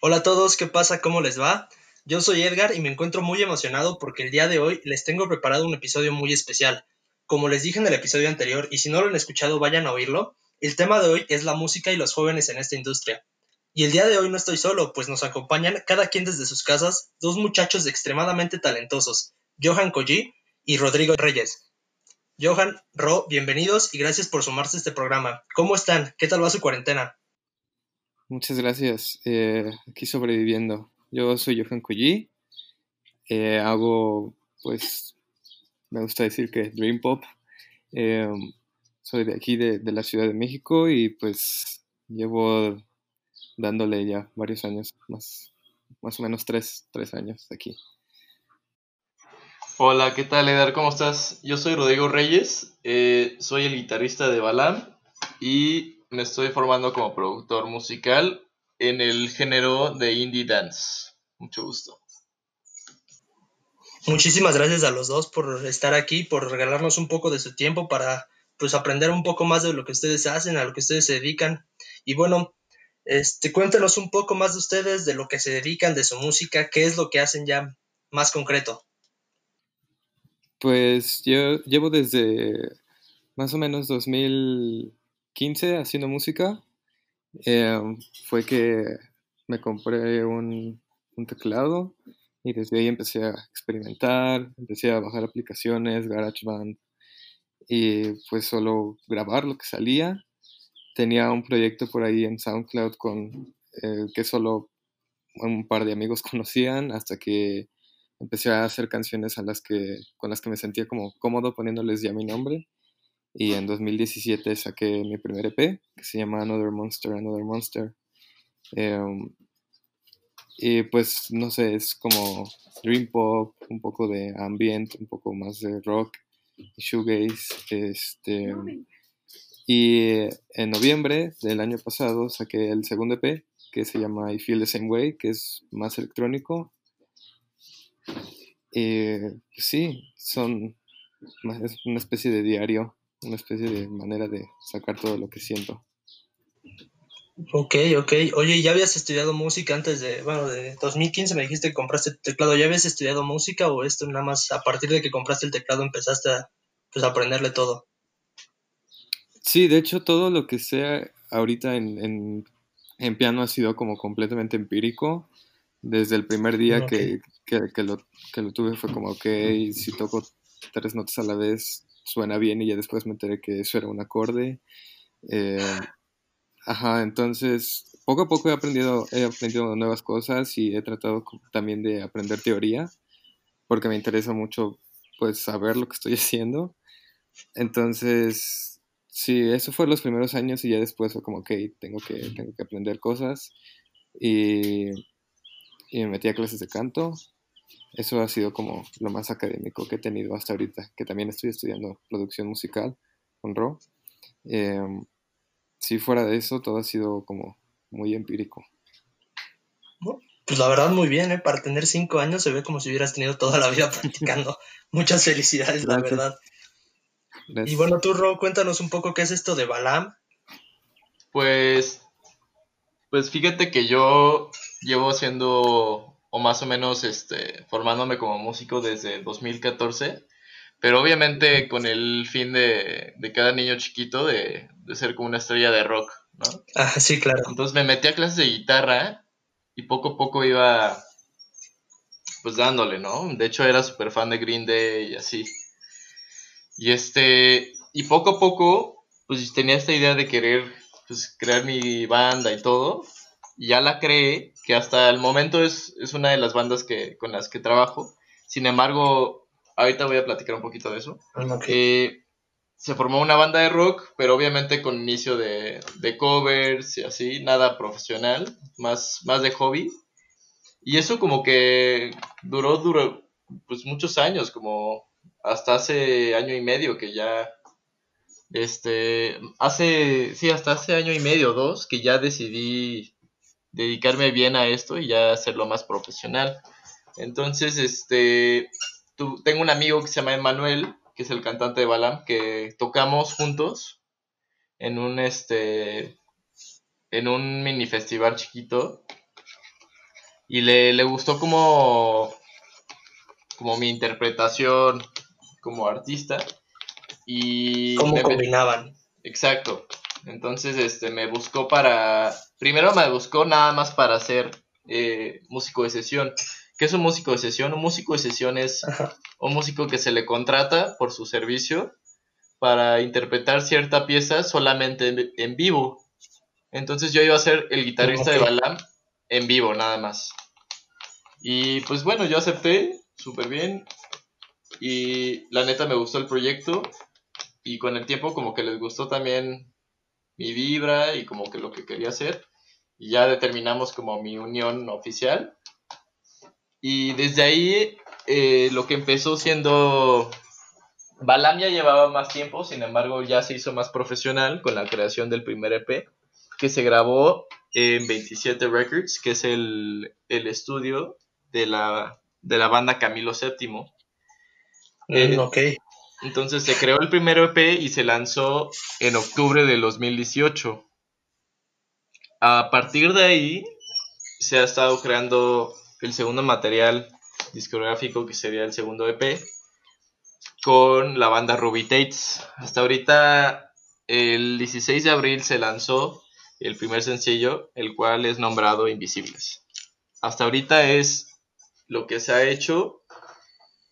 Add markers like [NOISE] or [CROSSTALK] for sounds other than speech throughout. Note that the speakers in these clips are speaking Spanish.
Hola a todos, ¿qué pasa? ¿Cómo les va? Yo soy Edgar y me encuentro muy emocionado porque el día de hoy les tengo preparado un episodio muy especial. Como les dije en el episodio anterior, y si no lo han escuchado, vayan a oírlo, el tema de hoy es la música y los jóvenes en esta industria. Y el día de hoy no estoy solo, pues nos acompañan cada quien desde sus casas dos muchachos extremadamente talentosos, Johan Collie y Rodrigo Reyes. Johan, Ro, bienvenidos y gracias por sumarse a este programa. ¿Cómo están? ¿Qué tal va su cuarentena? Muchas gracias. Eh, aquí sobreviviendo. Yo soy Johan Collie. Eh, hago, pues, me gusta decir que Dream Pop. Eh, soy de aquí, de, de, la Ciudad de México, y pues llevo dándole ya varios años, más, más o menos tres, tres años aquí. Hola, ¿qué tal, Edar? ¿Cómo estás? Yo soy Rodrigo Reyes, eh, soy el guitarrista de Balam y me estoy formando como productor musical en el género de indie dance. Mucho gusto. Muchísimas gracias a los dos por estar aquí, por regalarnos un poco de su tiempo para pues aprender un poco más de lo que ustedes hacen, a lo que ustedes se dedican. Y bueno, este, cuéntenos un poco más de ustedes, de lo que se dedican, de su música, qué es lo que hacen ya más concreto. Pues yo llevo desde más o menos 2015 haciendo música. Eh, fue que me compré un, un, teclado y desde ahí empecé a experimentar, empecé a bajar aplicaciones, GarageBand y pues solo grabar lo que salía tenía un proyecto por ahí en SoundCloud con eh, que solo un par de amigos [LAUGHS] conocían hasta que empecé a hacer canciones a las que, con las que me sentía como cómodo poniéndoles ya mi nombre. Y en 2017 saqué mi primer EP que se llama Another Monster, Another Monster. Em, y pues no sé, es como dream pop, un poco de ambient, un poco más de rock, shoegaze, este, y en noviembre del año pasado saqué el segundo EP que se llama I Feel the Same Way, que es más electrónico. Pues sí, son es una especie de diario, una especie de manera de sacar todo lo que siento. Ok, ok. Oye, ¿ya habías estudiado música antes de, bueno, de 2015 me dijiste que compraste el teclado? ¿Ya habías estudiado música o esto nada más a partir de que compraste el teclado empezaste a, pues, aprenderle todo? Sí, de hecho todo lo que sea ahorita en, en, piano ha sido como completamente empírico. Desde el primer día que, que, lo, que lo tuve fue como, ok, si toco tres notas a la vez suena bien y ya después me enteré que eso era un acorde. Eh, ajá, entonces poco a poco he aprendido, he aprendido nuevas cosas y he tratado también de aprender teoría porque me interesa mucho pues saber lo que estoy [LAUGHS] haciendo. Entonces, Sí, eso fue los primeros años y ya después fue como, ok, tengo que, tengo que aprender cosas. Y, y me metí a clases de canto. Eso ha sido como lo más académico que he tenido hasta ahorita, que también estoy estudiando producción musical con Ro. Eh, si fuera de eso, todo ha sido como muy empírico. Pues la verdad, muy bien, ¿eh? Para tener cinco años se ve como si hubieras tenido toda la vida [LAUGHS] practicando. Muchas felicidades, la verdad. Y bueno, tú, Ro, cuéntanos un poco qué es esto de Balam. Pues, pues fíjate que yo llevo haciendo, o más o menos, este, formándome como músico desde 2014, pero obviamente con el fin de, de cada niño chiquito de, de, ser como una estrella de rock, ¿no? Ah, sí, claro. Entonces me metí a clases de guitarra y poco a poco iba, pues dándole, ¿no? De hecho era súper fan de Green Day y así. Y este, y poco a poco, pues tenía esta idea de querer pues, crear mi banda y todo. Y ya la creé, que hasta el momento es, es una de las bandas que, con las que trabajo. Sin embargo, ahorita voy a platicar un poquito de eso. Eh, se formó una banda de rock, pero obviamente con inicio de, de, covers y así, nada profesional, más, más de hobby. Y eso como que duró, duró pues muchos años, como hasta hace año y medio que ya, este, hace, sí, hasta hace año y medio, dos, que ya decidí dedicarme bien a esto y ya hacerlo más profesional. Entonces, este, tu, tengo un amigo que se llama Emanuel, que es el cantante de Balam, que tocamos juntos en un, este, en un mini festival chiquito. Y le, le gustó como, como mi interpretación como artista. Y ¿Cómo combinaban? Exacto. Entonces, este, me buscó para. Primero me buscó nada más para ser eh, músico de sesión. ¿Qué es un músico de sesión? Un músico de sesión es Ajá. un músico que se le contrata por su servicio para interpretar cierta pieza solamente en, en vivo. Entonces yo iba a ser el guitarrista de. Balam en vivo, nada más. Y pues bueno, yo acepté, súper bien. Y la neta me gustó el proyecto. Y con el tiempo como que les gustó también mi vibra y como que lo que quería hacer. Y ya determinamos como mi unión oficial. Y desde ahí eh, lo que empezó siendo... Balam ya llevaba más tiempo, sin embargo ya se hizo más profesional con la creación del primer EP, que se grabó en 27 Records, que es el, el estudio de la, de la banda Camilo VII. Eh, Mm, ok. Entonces se creó el primer EP y se lanzó en octubre del 2018. A partir de ahí se ha estado creando el segundo material discográfico que sería el segundo EP con la banda Ruby Tates. Hasta ahorita el 16 de abril se lanzó el primer sencillo, el cual es nombrado Invisibles. Hasta ahorita es lo que se ha hecho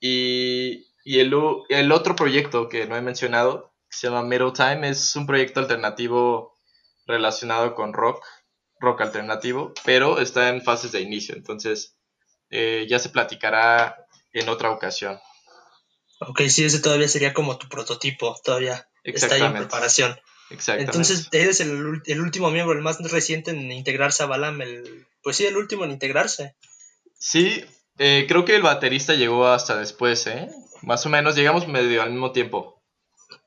y, y el, el otro proyecto que no he mencionado, que se llama Middle Time, es un proyecto alternativo relacionado con rock, rock alternativo, pero está en fases de inicio, entonces eh, ya se platicará en otra ocasión. Ok, sí, ese todavía sería como tu prototipo, todavía está ahí en preparación. Exactamente. Entonces, eres el, el último miembro, el más reciente en integrarse a Balam, el, pues sí, el último en integrarse. Sí, eh, creo que el baterista llegó hasta después, ¿eh? Más o menos, llegamos medio al mismo tiempo.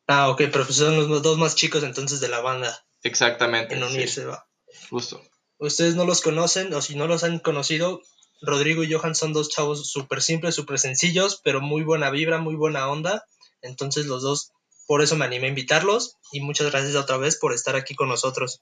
Ah, ok, pero pues son los dos más chicos entonces de la banda Exactamente. en sí, unirse, va. justo. Ustedes no los conocen, o si no los han conocido, Rodrigo y Johan son dos chavos súper simples, súper sencillos, pero muy buena vibra, muy buena onda. Entonces los dos, por eso me animé a invitarlos y muchas gracias otra vez por estar aquí con nosotros.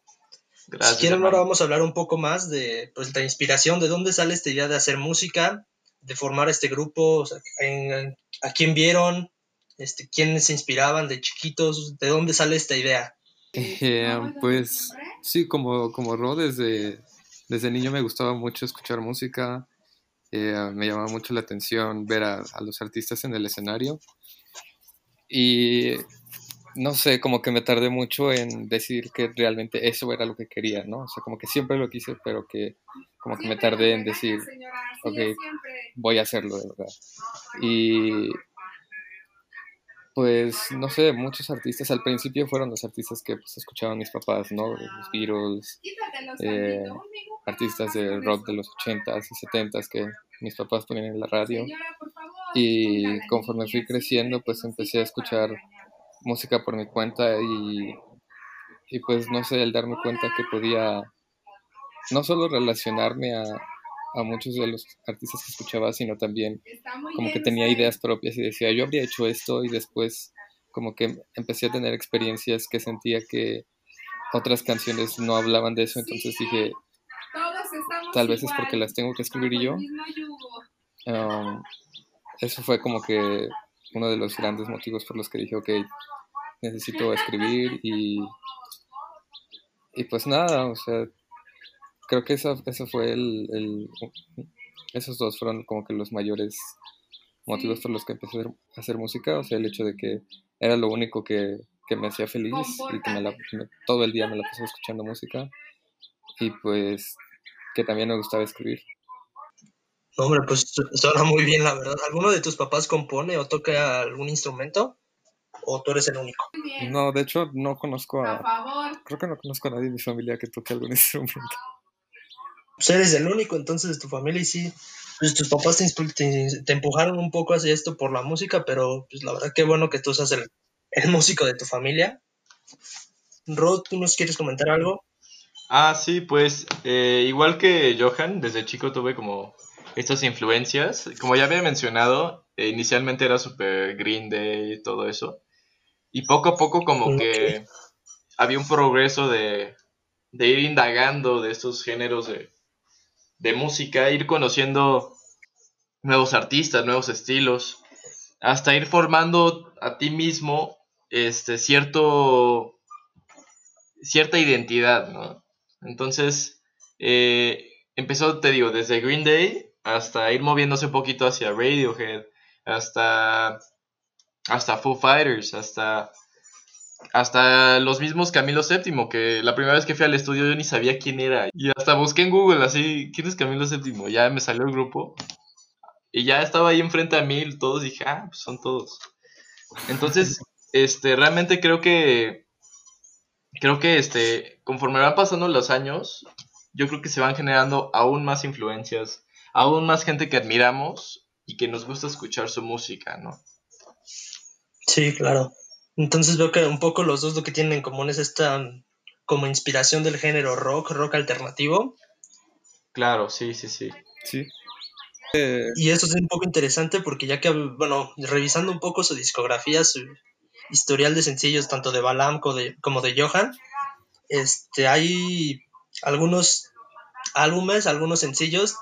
Gracias. si quieren, ahora vamos a hablar un poco más de pues, la inspiración, de dónde sale esta idea de hacer música, de formar este grupo, o sea, en- a quién vieron, este, quiénes se inspiraban de chiquitos, de dónde sale esta idea. Eh, pues sí, como, como Ro, desde, desde niño me gustaba mucho escuchar música, eh, me llamaba mucho la atención ver a, a los artistas en el escenario y no sé, como que me tardé mucho en decidir que realmente eso era lo que quería, ¿no? O sea, como que siempre lo quise, pero que como que me tardé en decir, ok, voy a hacerlo de verdad. Y pues no sé, muchos artistas al principio fueron los artistas que pues, escuchaban mis papás, ¿no? Los Beatles, eh, artistas de rock de los 80s y 70s que mis papás ponían en la radio. Y conforme fui creciendo, pues empecé a escuchar música por mi cuenta y, y pues no sé, el darme cuenta que podía no solo relacionarme a, a muchos de los artistas que escuchaba, sino también como que tenía ideas propias y decía, yo habría hecho esto y después como que empecé a tener experiencias que sentía que otras canciones no hablaban de eso, entonces dije, tal vez es porque las tengo que escribir yo. Um, eso fue como que uno de los grandes motivos por los que dije, ok, necesito escribir y, y pues nada, o sea, creo que eso, eso fue el, el- esos dos fueron como que los mayores motivos por los que empecé a hacer, música, o sea, el hecho de que era lo único que, que me hacía feliz y que me la- me- todo el día me la pasaba escuchando música y pues que también me gustaba escribir. Hombre, pues su- suena muy bien, la verdad. ¿Alguno de tus papás compone o toca algún instrumento? ¿O tú eres el único? No, de hecho no conozco Por a, favor. creo que no conozco a nadie en mi familia que toque algún [LAUGHS] instrumento. Pues eres el único entonces de tu familia y sí, pues tus papás te, inspu- te- te empujaron un poco hacia esto por la música, pero pues la verdad que bueno que tú seas el, el músico de tu familia. Rod, ¿tú nos quieres comentar algo? Ah, sí, pues eh, igual que Johan, desde chico tuve como estas influencias. Como ya había mencionado, eh, inicialmente era super Green Day y todo eso. Y poco a poco como que había un progreso de, de ir indagando de estos géneros de, de música, ir conociendo nuevos artistas, nuevos estilos, hasta ir formando a ti mismo este cierto cierta identidad, ¿no? Entonces, eh, empezó, te digo, desde Green Day hasta ir moviéndose un poquito hacia Radiohead, hasta, hasta Foo Fighters, hasta, hasta los mismos Camilo VII, que la primera vez que fui al estudio yo ni sabía quién era. Y hasta busqué en Google así, ¿quién es Camilo VII? Ya me salió el grupo. Y ya estaba ahí enfrente a mí, todos dije, ah, pues son todos. Entonces, [LAUGHS] este, realmente creo que, creo que, este, conforme van pasando los años, yo creo que se van generando aún más influencias, aún más gente que admiramos y que nos gusta escuchar su música, ¿no? Sí, claro. Entonces veo que un poco los dos lo que tienen en común es esta como inspiración del género rock, rock alternativo. Claro, sí, sí, sí. Sí. Y esto es un poco interesante porque ya que, bueno, revisando un poco su discografía, su historial de sencillos, tanto de Balam como de, como de Johan, este, hay algunos álbumes, algunos sencillos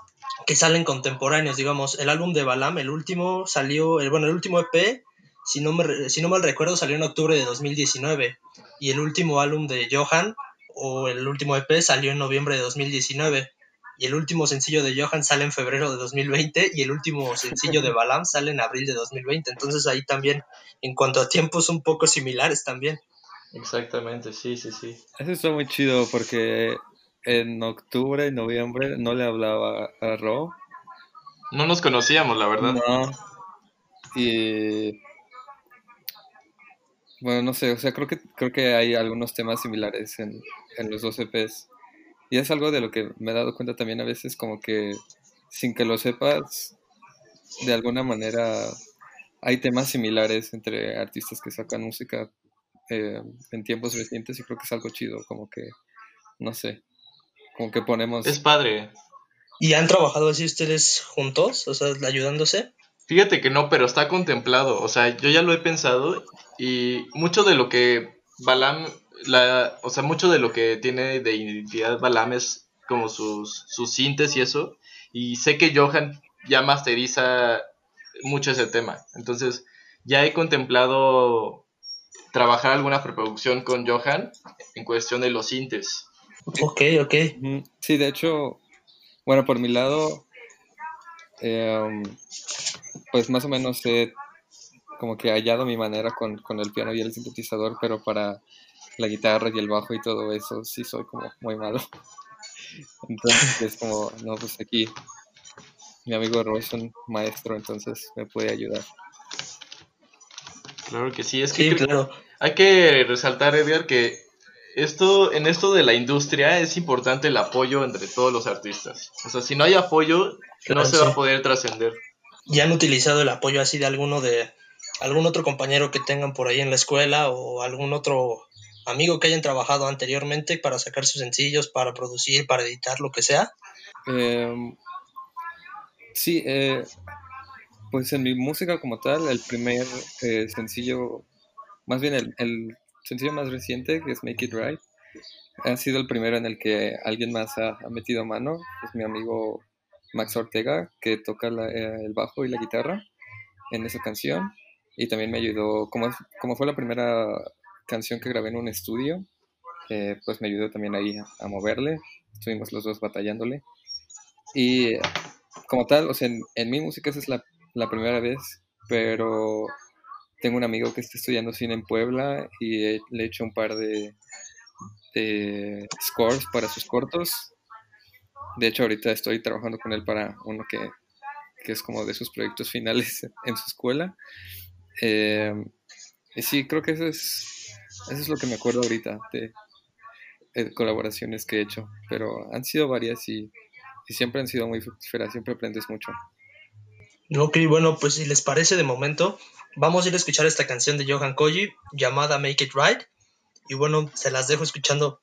que salen contemporáneos, digamos, el álbum de Balam, el último salió, el, bueno, el último EP, si no, me, si no mal recuerdo, salió en octubre de 2019 y el último álbum de Johan o el último EP salió en noviembre de 2019 y el último sencillo de Johan sale en febrero de 2020 y el último sencillo de Balam sale en abril de 2020. Entonces ahí también, en cuanto a tiempos un poco similares también. Exactamente, sí, sí, sí. Eso está muy chido porque en octubre y noviembre no le hablaba a Ro. No nos conocíamos, la verdad. No. Y bueno, no sé, o sea, creo que creo que hay algunos temas similares en, en los dos EPs. Y es algo de lo que me he dado cuenta también a veces, como que sin que lo sepas, de alguna manera hay temas similares entre artistas que sacan música eh, en tiempos recientes y creo que es algo chido, como que, no sé, como que ponemos... Es padre. ¿Y han trabajado así ustedes juntos? O sea, ayudándose. Fíjate que no, pero está contemplado. O sea, yo ya lo he pensado y mucho de lo que Balam, la, o sea, mucho de lo que tiene de identidad Balam es como sus, sus sintes y eso. Y sé que Johan ya masteriza mucho ese tema. Entonces, ya he contemplado trabajar alguna preproducción con Johan en cuestión de los sintes. Ok, ok. Sí, de hecho, bueno, por mi lado, em, pues más o menos he como que hallado mi manera con, con, el piano y el sintetizador, pero para la guitarra y el bajo y todo eso sí soy como muy malo. [LAUGHS] Entonces es como, no, pues aquí mi amigo Roy es un maestro, entonces me puede ayudar. Claro que sí, es que sí, claro. hay que resaltar, Edgar, que esto, en esto de la industria es importante el apoyo entre todos los artistas. O sea, si no hay apoyo, Claro, no se sí. va a poder trascender. ¿Y han utilizado el apoyo así de alguno de algún otro compañero que tengan por ahí en la escuela o algún otro amigo que hayan trabajado anteriormente para sacar sus sencillos, para producir, para editar, lo que sea? Em, sí, eh, pues en mi música como tal, el primer eh, sencillo, más bien el, el sencillo más reciente, que es Make It Right, ha sido el primero en el que alguien más ha, metido mano, es mi amigo Max Ortega, que toca eh, el bajo y la guitarra en esa canción, y también me ayudó, como, como fue la primera canción que grabé en un estudio, eh, pues me ayudó también ahí a, moverle, estuvimos los dos batallándole, y eh, como tal, o sea, en, mi música esa es la primera vez, pero tengo un amigo que está estudiando cine en Puebla y eh, le he hecho un par de, de scores para sus cortos. De hecho, ahorita estoy trabajando con él para uno que, es como de sus proyectos finales [LAUGHS] en su escuela. Eh, y sí, creo que eso es, eso es lo que me acuerdo ahorita de, de colaboraciones que he hecho, pero han sido varias y, y siempre han sido muy fructíferas, siempre aprendes mucho. Ok, bueno, pues si les parece de momento, vamos a ir a escuchar esta canción de Johan Koji llamada Make It Right. Y bueno, se las dejo escuchando.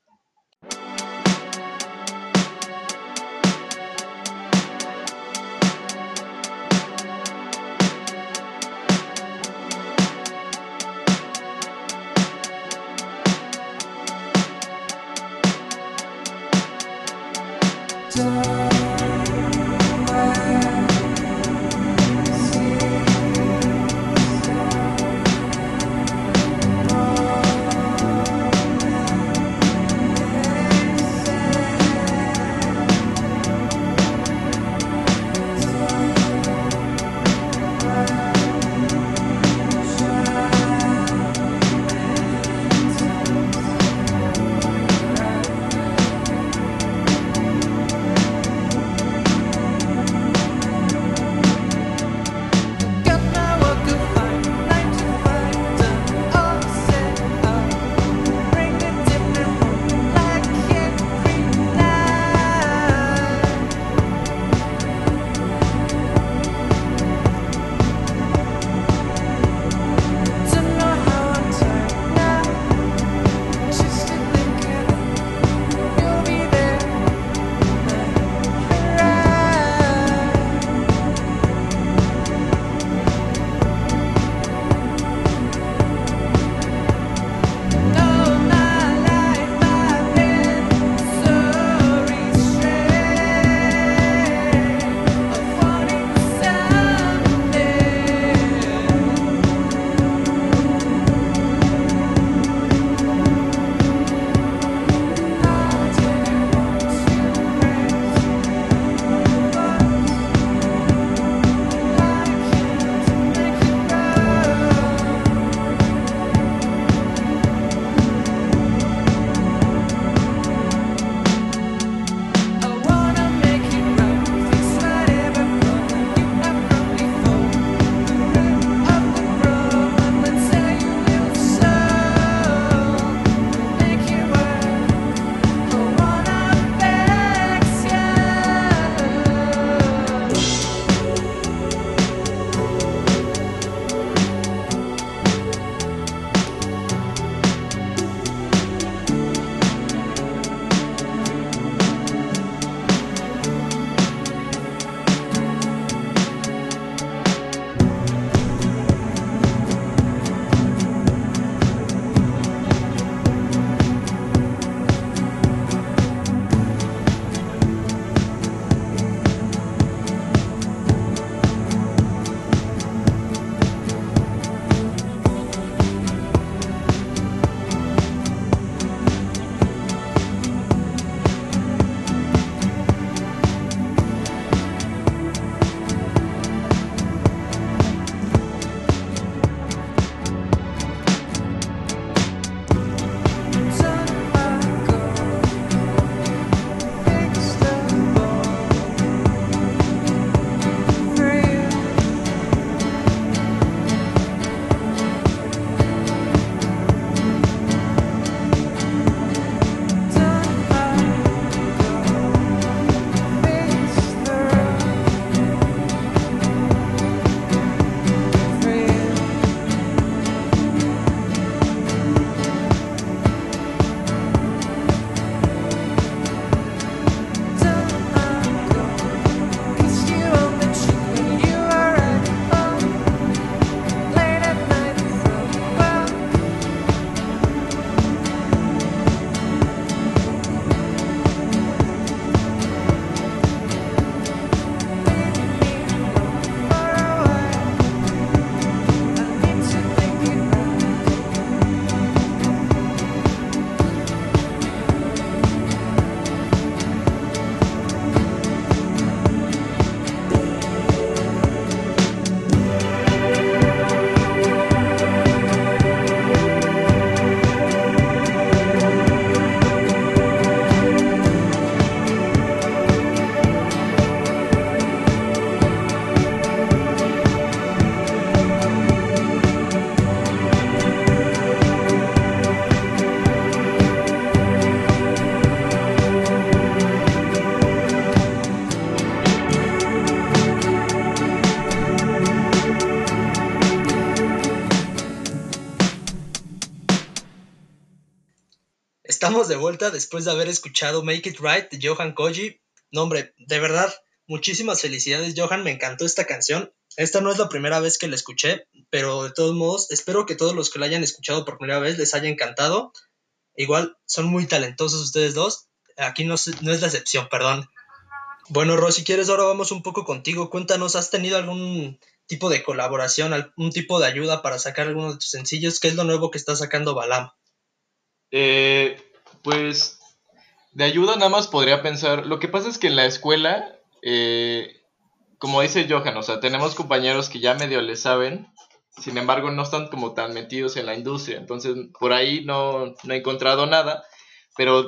Estamos de vuelta después de haber escuchado Make It Right de Johan Koji. No, hombre, de verdad, muchísimas felicidades, Johan. Me encantó esta canción. Esta no es la primera vez que la escuché, pero de todos modos, espero que todos los que la hayan escuchado por primera vez les haya encantado. Igual, son muy talentosos ustedes dos. Aquí no, es la excepción, perdón. Bueno, Rosy, quieres, ahora vamos un poco contigo. Cuéntanos, ¿has tenido algún tipo de colaboración, algún tipo de ayuda para sacar algunos de tus sencillos? ¿Qué es lo nuevo que está sacando Balam? Eh, pues de ayuda nada más podría pensar. Lo que pasa es que en la escuela, eh, como dice Johan, o sea, tenemos compañeros que ya medio le saben, sin embargo no están como tan metidos en la industria. Entonces, por ahí no, no he encontrado nada. Pero,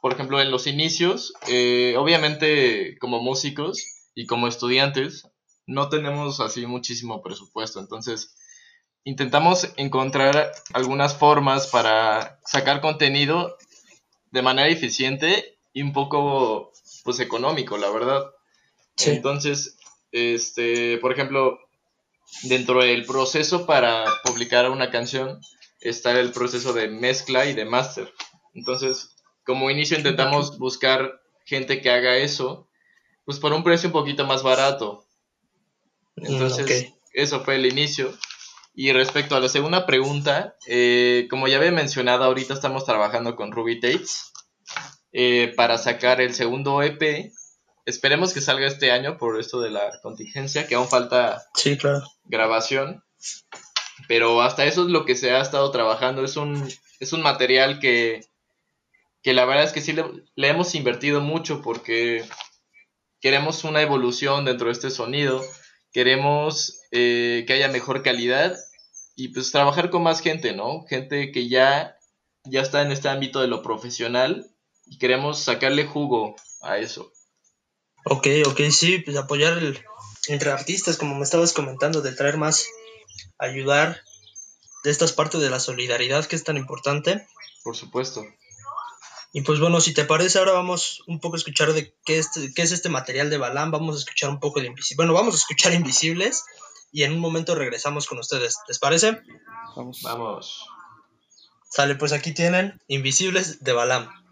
por ejemplo, en los inicios, eh, obviamente como músicos y como estudiantes, no tenemos así muchísimo presupuesto. Entonces, intentamos encontrar algunas formas para sacar contenido de manera eficiente y un poco pues económico, la verdad. Entonces, este, por ejemplo, dentro del proceso para publicar una canción está el proceso de mezcla y de master. Entonces, como inicio intentamos buscar gente que haga eso, pues por un precio un poquito más barato. Mm, Entonces, eso fue el inicio. Y respecto a la segunda pregunta, eh, como ya había mencionado, ahorita estamos trabajando con Ruby Tates eh, para sacar el segundo EP. Esperemos que salga este año por esto de la contingencia, que aún falta grabación. Pero hasta eso es lo que se ha estado trabajando. Es un, es un material que, que la verdad es que sí le, le hemos invertido mucho porque queremos una evolución dentro de este sonido queremos eh, que haya mejor calidad y pues trabajar con más gente, ¿no? Gente que ya, ya está en este ámbito de lo profesional y queremos sacarle jugo a eso. Ok, ok, sí, pues apoyar entre artistas, como me estabas comentando, de traer más, ayudar de estas partes de la solidaridad que es tan importante. Por supuesto. Y pues bueno, si te parece, ahora vamos un poco a escuchar de qué es, qué es este material de Balam. Vamos a escuchar un poco de Invisibles. Bueno, vamos a escuchar Invisibles y en un momento regresamos con ustedes. ¿Les parece? Vamos. Vamos. Sale, pues aquí tienen Invisibles de Balam.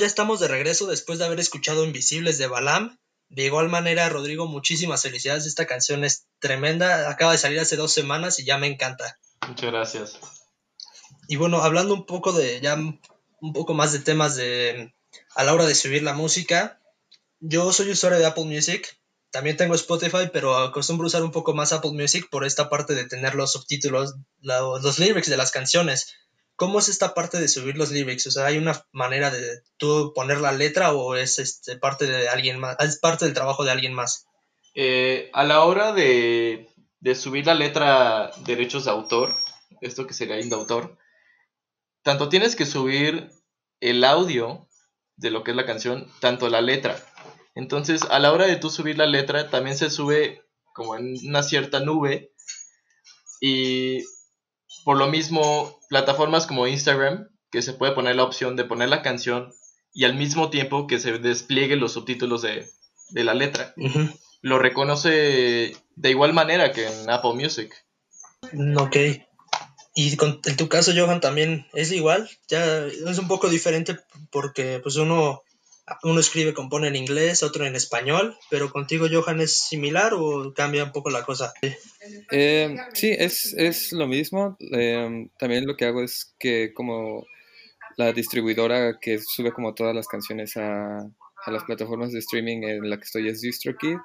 Ya estamos de regreso después de haber escuchado Invisibles de Balam. De igual manera, Rodrigo, muchísimas felicidades. Esta canción es tremenda. Acaba de salir hace dos semanas y ya me encanta. Muchas gracias. Y bueno, hablando un poco de ya un poco más de temas de a la hora de subir la música. Yo soy usuario de Apple Music. También tengo Spotify, pero acostumbro usar un poco más Apple Music por esta parte de tener los subtítulos, los lyrics de las canciones. ¿Cómo es esta parte de subir los lyrics? O sea, ¿hay una manera de tú poner la letra o es este, parte de alguien más? ¿Es parte del trabajo de alguien más? Eh, a la hora de, subir la letra derechos de autor, esto que sería indautor, tanto tienes que subir el audio de lo que es la canción, tanto la letra. Entonces, a la hora de tú subir la letra, también se sube como en una cierta nube y por lo mismo, plataformas como Instagram, que se puede poner la opción de poner la canción y al mismo tiempo que se desplieguen los subtítulos de, la letra. Lo reconoce de igual manera que en Apple Music. Mm, ok. Y en tu caso, Johan, también es igual. Ya es un poco diferente porque pues uno uno escribe, compone en inglés, otro en español, pero contigo, Johan, ¿es similar o cambia un poco la cosa? Eh, sí, es, es, lo mismo. Eh, también lo que hago es que como la distribuidora que sube como todas las canciones a, a las plataformas de streaming en la que estoy es DistroKid,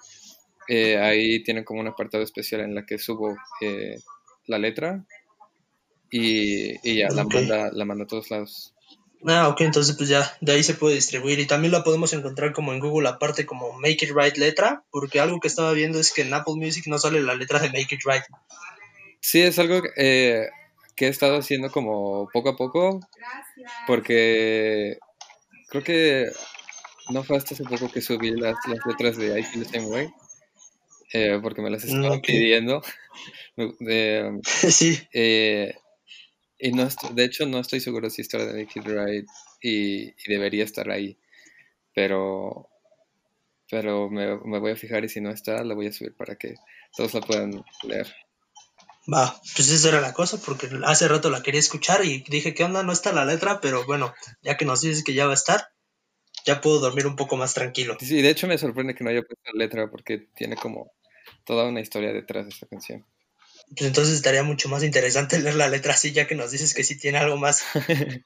eh, ahí tienen como un apartado especial en la que subo eh, la letra y, y ya la, manda, la manda a todos lados. Ah, ok, entonces pues ya de ahí se puede distribuir y también la podemos encontrar como en Google aparte como Make It Right letra, porque algo que estaba viendo es que en Apple Music no sale la letra de Make It Right. Sí, es algo eh, que he estado haciendo como poco a poco, porque creo que no fue hasta hace poco que subí las, letras de I Feel the Same Way, eh, porque me las estaba pidiendo. [LAUGHS] sí. Y no de hecho, no estoy seguro si está de Naked Ride y, debería estar ahí. Pero, pero me, voy a fijar y si no está, la voy a subir para que todos la puedan leer. Va, pues esa era la cosa, porque hace rato la quería escuchar y dije, ¿qué onda? No está la letra, pero bueno, ya que nos dices que ya va a estar, ya puedo dormir un poco más tranquilo. Sí, de hecho me sorprende que no haya puesto la letra porque tiene como toda una historia detrás de esta canción pues entonces estaría mucho más interesante [LAUGHS] leer la letra así, ya que nos dices que sí tiene algo más. [LAUGHS]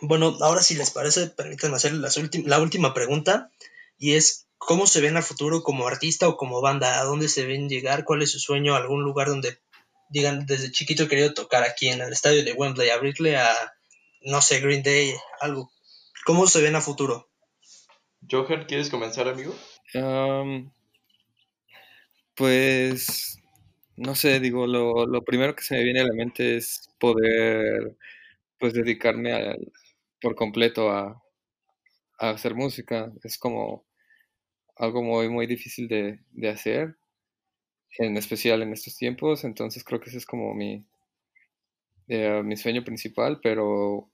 bueno, ahora si les parece, permítanme hacer la última pregunta, y es, ¿cómo se ven a futuro como artista o como banda? ¿A dónde se ven llegar? ¿Cuál es su sueño? ¿Algún lugar donde digan, desde chiquito he querido tocar aquí en el estadio de Wembley, abrirle a, no sé, Green Day, algo? ¿Cómo se ven a futuro? Johan, ¿quieres comenzar, amigo? pues no sé, digo, lo, lo primero que se me viene a la mente es poder, pues, dedicarme por completo a, hacer música. Es como algo muy, muy difícil de, hacer, en especial en estos tiempos, entonces creo que ese es como mi, eh, mi sueño principal, pero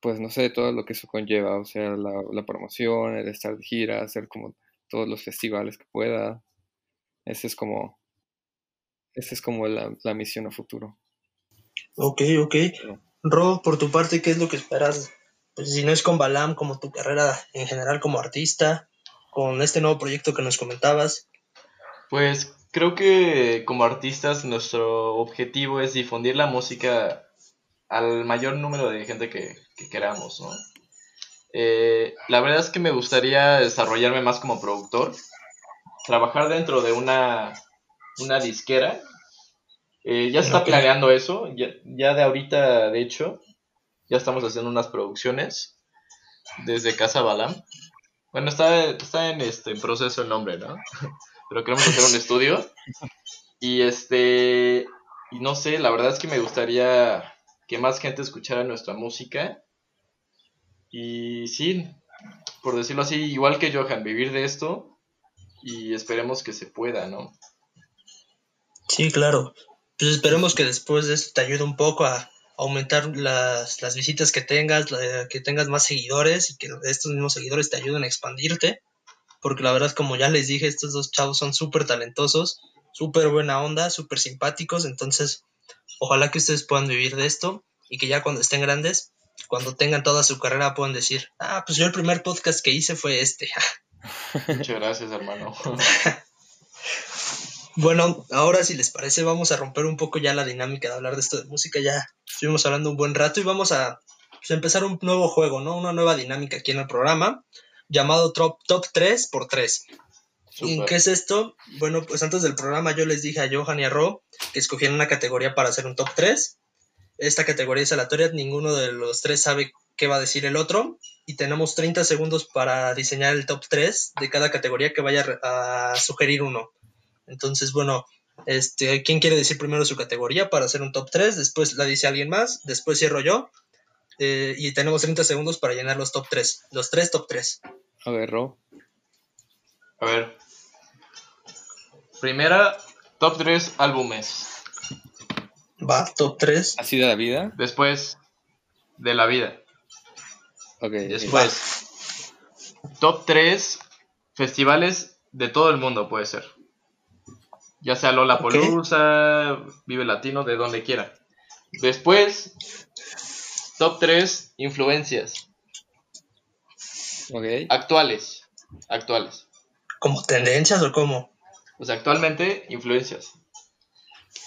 pues no sé, todo lo que eso conlleva, o sea, la, la promoción, el estar de gira, hacer como todos los festivales que pueda. Ese es como esa es como la, misión a futuro. Ok, ok. Rob, por tu parte, ¿qué es lo que esperas? Pues si no es con Balam, como tu carrera en general como artista, con este nuevo proyecto que nos comentabas. Pues creo que como artistas nuestro objetivo es difundir la música al mayor número de gente que, queramos, ¿no? Eh, la verdad es que me gustaría desarrollarme más como productor, trabajar dentro de una una disquera. Eh, ya está planeando eso, ya, de ahorita, de hecho, ya estamos haciendo unas producciones desde Casa Balam. Bueno, está, está en, este, en proceso el nombre, ¿no? [LAUGHS] Pero queremos hacer un [LAUGHS] estudio. Y este, y no sé, la verdad es que me gustaría que más gente escuchara nuestra música. Y sí, por decirlo así, igual que Johan, vivir de esto y esperemos que se pueda, ¿no? Sí, claro. Pues esperemos que después de esto te ayude un poco a aumentar las, las visitas que tengas, que tengas más seguidores y que estos mismos seguidores te ayuden a expandirte. Porque la verdad, como ya les dije, estos dos chavos son súper talentosos, súper buena onda, súper simpáticos. Entonces, ojalá que ustedes puedan vivir de esto y que ya cuando estén grandes cuando tengan toda su carrera puedan decir, ah, pues yo el primer podcast que hice fue este. [LAUGHS] Muchas gracias, hermano. [LAUGHS] bueno, ahora si les parece vamos a romper un poco ya la dinámica de hablar de esto de música. Ya estuvimos hablando un buen rato y vamos a pues, empezar un nuevo juego, ¿no? Una nueva dinámica aquí en el programa llamado Top, top 3 por 3. ¿Y qué es esto? Bueno, pues antes del programa yo les dije a Johan y a Ro que escogieran una categoría para hacer un top 3 esta categoría es aleatoria, ninguno de los tres sabe qué va a decir el otro y tenemos 30 segundos para diseñar el top 3 de cada categoría que vaya a sugerir uno. Entonces, bueno, este, ¿quién quiere decir primero su categoría para hacer un top 3? Después la dice alguien más, después cierro yo eh, y tenemos 30 segundos para llenar los top 3, los tres top 3. A ver, Ro. A ver. Primera, top 3 álbumes. Va, top 3. ¿Así de la vida? Después, de la vida. Ok. Después, top 3 festivales de todo el mundo puede ser. Ya sea Lola Polusa, Vive Latino, de donde quiera. Después, top 3 influencias. Ok. Actuales. Actuales. ¿Como tendencias o cómo? Pues actualmente, influencias.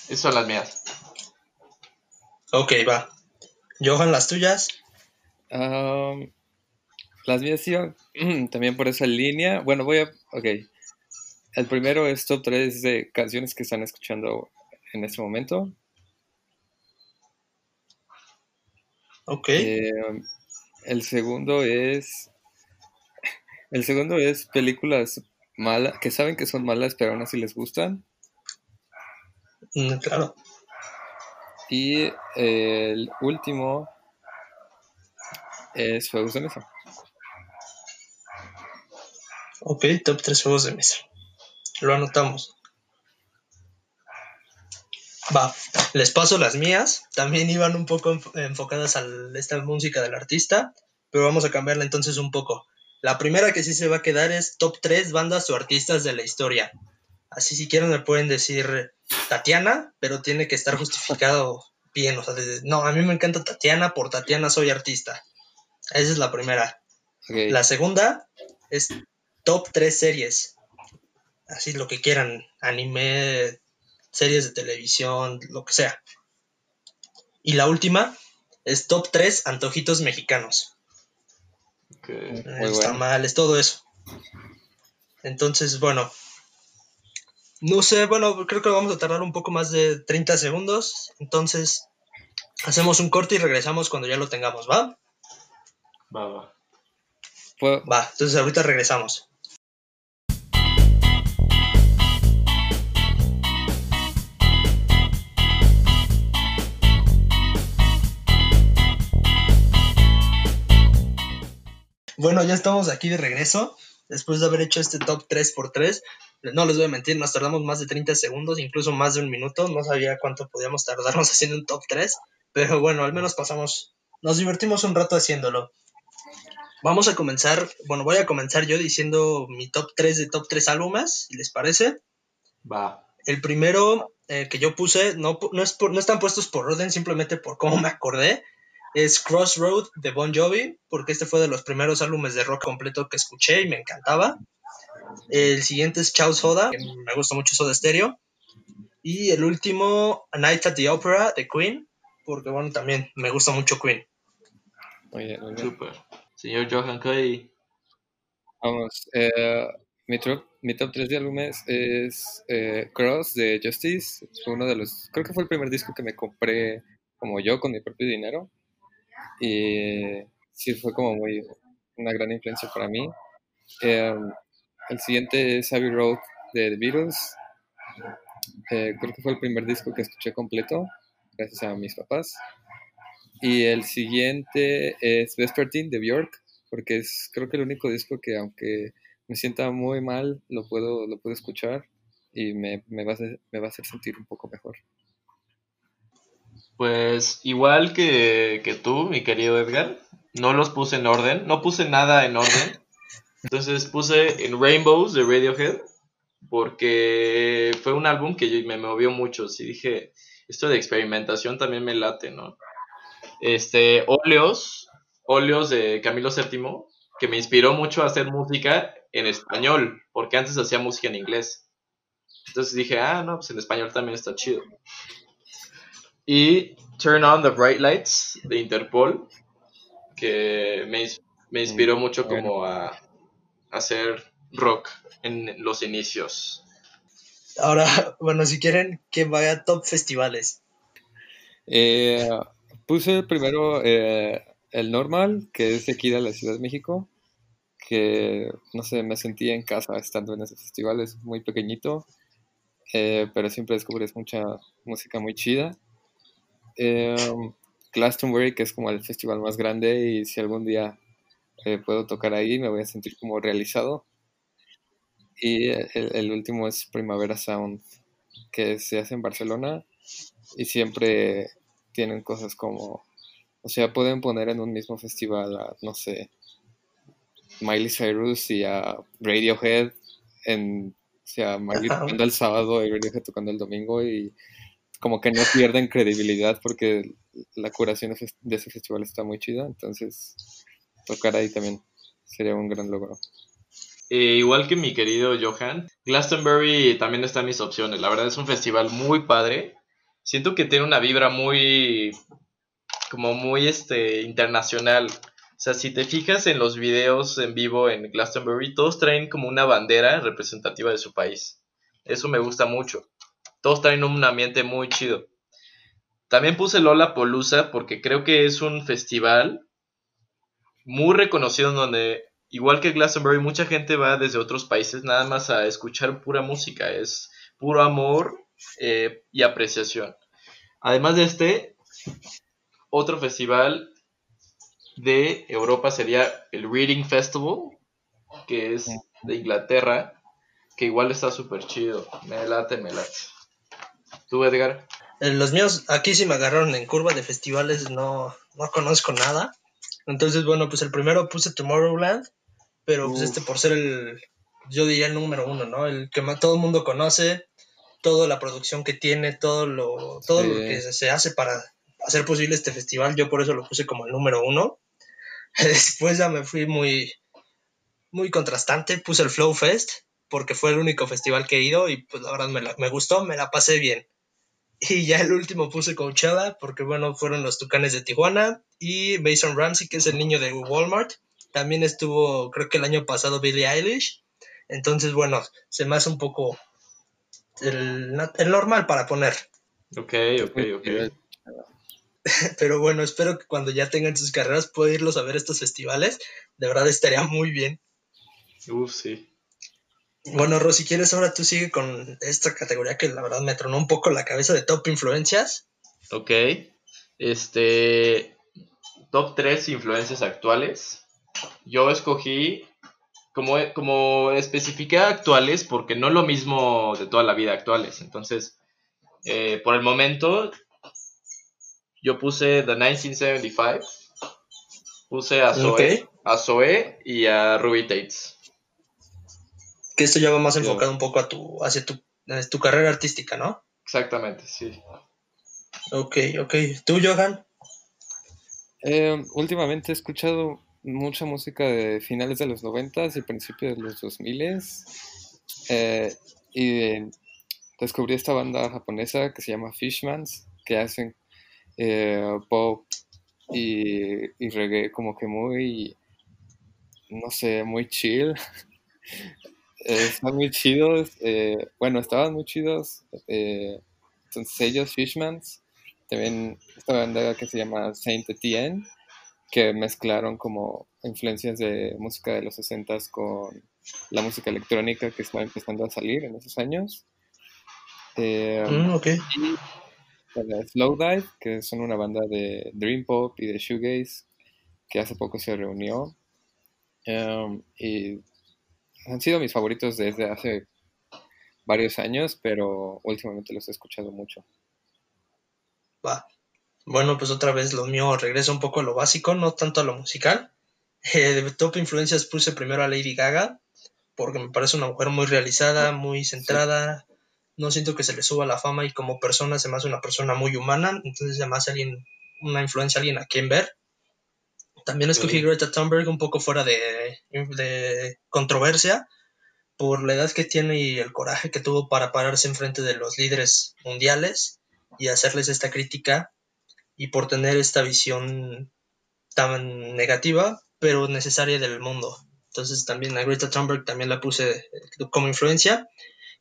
Esas son las mías. Ok, va. Johan, las tuyas. las mías sí [CLEARS THROAT] también por esa línea. Bueno, voy a. Ok. El primero es top 3 de canciones que están escuchando en este momento. Ok. Em, el segundo es. [LAUGHS] El segundo es películas malas, que saben que son malas, pero aún así les gustan. Mm, claro. Y el último es juegos de mesa. Ok, top 3 juegos de mesa. Lo anotamos. Va, les paso las mías. También iban un poco enfocadas a esta música del artista, pero vamos a cambiarla entonces un poco. La primera que sí se va a quedar es top 3 bandas o artistas de la historia. Así si quieren me pueden decir Tatiana, pero tiene que estar justificado bien. O sea, no, a mí me encanta Tatiana, por Tatiana soy artista. Esa es la primera. La segunda es top 3 series. Así lo que quieran, anime, series de televisión, lo que sea. Y la última es top 3 antojitos mexicanos. Okay. Está mal, es todo eso. Entonces, bueno, no sé, bueno, creo que vamos a tardar un poco más de 30 segundos. Entonces, hacemos un corte y regresamos cuando ya lo tengamos, ¿va? Va, va. Va, entonces ahorita regresamos. Bueno, ya estamos aquí de regreso después de haber hecho este top 3x3, no les voy a mentir, nos tardamos más de 30 segundos, incluso más de un minuto, no sabía cuánto podíamos tardarnos [LAUGHS] haciendo un top 3, pero bueno, al menos pasamos, nos divertimos un rato haciéndolo. Vamos a comenzar, bueno, voy a comenzar yo diciendo mi top 3 de top 3 álbumes, si les parece. Va. El primero eh, que yo puse, no, no, es no están puestos por orden, simplemente por cómo me acordé, es Crossroad de Bon Jovi, porque este fue de los primeros álbumes de rock completo que escuché y me encantaba. El siguiente es Chaos Soda, que me gusta mucho eso de estéreo. Y el último, A Night at the Opera de Queen, porque bueno, también me gusta mucho Queen. Oye, Super. Señor Johan Clay. Vamos, eh, mi, top, mi, top 3 de álbumes es eh, Cross de Justice. Fue uno de los, creo que fue el primer disco que me compré como yo con mi propio dinero. Y sí fue como muy una gran influencia para mí. Em, el siguiente es Abbey Road de The Beatles. Eh, creo que fue el primer disco que escuché completo, gracias a mis papás. Y el siguiente es Vespertine de Björk, porque es creo que el único disco que aunque me sienta muy mal, lo puedo, lo puedo escuchar y me, me, va a me va a hacer sentir un poco mejor. Pues igual que, que tú, mi querido Edgar, no los puse en orden, no puse nada en orden. Entonces puse en Rainbows de Radiohead porque fue un álbum que me movió mucho. Sí dije, esto de experimentación también me late, ¿no? este, óleos, óleos de Camilo VII, que me inspiró mucho a hacer música en español, porque antes hacía música en inglés. Entonces dije, ah, no, pues en español también está chido. Y Turn on the Bright Lights de Interpol, que me, me inspiró Mm, mucho como a, a hacer rock en los inicios. Ahora, [LAUGHS] bueno, si quieren que vaya a top festivales. Eh, puse primero eh, el normal, que es de aquí de la Ciudad de México, que no sé, me sentía en casa estando en ese festival, es muy pequeñito, eh, pero siempre descubres mucha música muy chida. Eh, Glastonbury, que es como el festival más grande, y si algún día eh, puedo tocar ahí, me voy a sentir como realizado. Y el, el último es Primavera Sound, que se hace en Barcelona y siempre tienen cosas como, o sea, pueden poner en un mismo festival a, no sé, Miley Cyrus y a Radiohead, en, o sea, Miley tocando el sábado y Radiohead tocando el domingo y como que no pierden credibilidad porque la curación de ese festival está muy chida, entonces tocar ahí también sería un gran logro. Eh, igual que mi querido Johan, Glastonbury también está en mis opciones. La verdad es un festival muy padre. Siento que tiene una vibra muy, como muy este, internacional. O sea, si te fijas en los videos en vivo en Glastonbury, todos traen como una bandera representativa de su país. Eso me gusta mucho. Todos traen un ambiente muy chido. También puse Lola Polusa porque creo que es un festival muy reconocido donde, igual que Glastonbury, mucha gente va desde otros países nada más a escuchar pura música. Es puro amor eh, y apreciación. Además de este, otro festival de Europa sería el Reading Festival, que es de Inglaterra, que igual está súper chido. Me late, me late. ¿Tú, Edgar? Eh, Los míos, aquí sí me agarraron en curva de festivales, no, no conozco nada. Entonces, bueno, pues el primero puse Tomorrowland, pero pues Uf. este por ser el, yo diría el número uno, ¿no? El que más todo el mundo conoce, toda la producción que tiene, todo lo, todo lo que se- se hace para hacer posible este festival, yo por eso lo puse como el número uno. [LAUGHS] Después ya me fui muy, muy contrastante, puse el Flow Fest, porque fue el único festival que he ido y pues la verdad me, la- me gustó, me la pasé bien. Y ya el último puse Coachella, porque bueno, fueron los Tucanes de Tijuana y Mason Ramsey, que es el niño de Walmart. También estuvo, creo que el año pasado, Billie Eilish. Entonces, bueno, se me hace un poco el, el normal para poner. Ok, ok, ok. [LAUGHS] Pero bueno, espero que cuando ya tengan sus carreras pueda irlos a ver estos festivales. De verdad estaría muy bien. Uf, sí. Bueno, Ro, si quieres, ahora tú sigue con esta categoría que la verdad me tronó un poco la cabeza de top influencias. Ok. Este. Top 3 influencias actuales. Yo escogí. Como, como especifiqué actuales, porque no lo mismo de toda la vida actuales. Entonces, eh, por el momento, yo puse The 1975. Puse a Zoe, a Zoe y a Ruby Tates. Que esto ya va más enfocado un poco a tu, hacia tu, tu carrera artística, ¿no? Exactamente, sí. Ok, ok. ¿Tú, Johan? Eh, últimamente he escuchado mucha música de finales de los 90 y principios de los 2000 eh, y eh, descubrí esta banda japonesa que se llama Fishmans que hacen eh, pop y, y reggae como que muy no sé, muy chill [LAUGHS] están muy chidos eh, bueno, estaban muy chidos eh, entonces ellos Fishmans también esta banda que se llama Saint Etienne que mezclaron como influencias de música de los 60 con la música electrónica que estaba empezando a salir en esos años. Eh, Mm, ok. y Slow Dive, que son una banda de Dream Pop y de Shoegaze, que hace poco se reunió. Um, y han sido mis favoritos desde hace varios años, pero últimamente los he escuchado mucho. Va. Bueno, pues otra vez lo mío regresa un poco a lo básico, no tanto a lo musical. [LAUGHS] Eh, de top influencias puse primero a Lady Gaga, porque me parece una mujer muy realizada, muy centrada. No siento que se le suba la fama y como persona se me hace una persona muy humana, entonces hace alguien una influencia, alguien a quien ver. También escogí Greta Thunberg un poco fuera de, de, controversia por la edad que tiene y el coraje que tuvo para pararse enfrente de los líderes mundiales y hacerles esta crítica y por tener esta visión tan negativa pero necesaria del mundo. Entonces también a Greta Thunberg también la puse como influencia.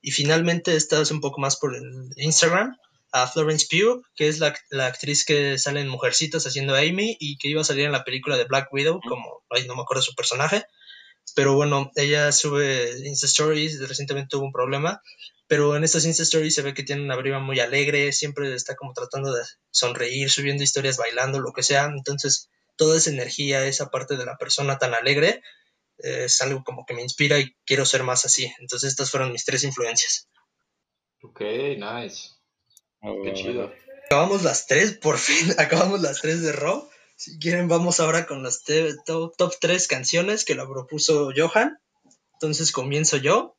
Y finalmente esta es un poco más por el Instagram a Florence Pugh, que es la, actriz que sale en Mujercitas haciendo Amy y que iba a salir en la película de Black Widow, como, ay, no me acuerdo su personaje. Pero bueno, ella sube Insta Stories, recientemente tuvo un problema, pero en estas Insta Stories se ve que tiene una briva muy alegre, siempre está como tratando de sonreír, subiendo historias, bailando, lo que sea. Entonces, toda esa energía, esa parte de la persona tan alegre, eh, es algo como que me inspira y quiero ser más así. Entonces estas fueron mis tres influencias. Ok, nice. Ah, Qué chido. Acabamos las tres, por fin, [LAUGHS] acabamos las tres de Raw. Si quieren, vamos ahora con las top, top tres canciones que la propuso Johan. Entonces comienzo yo.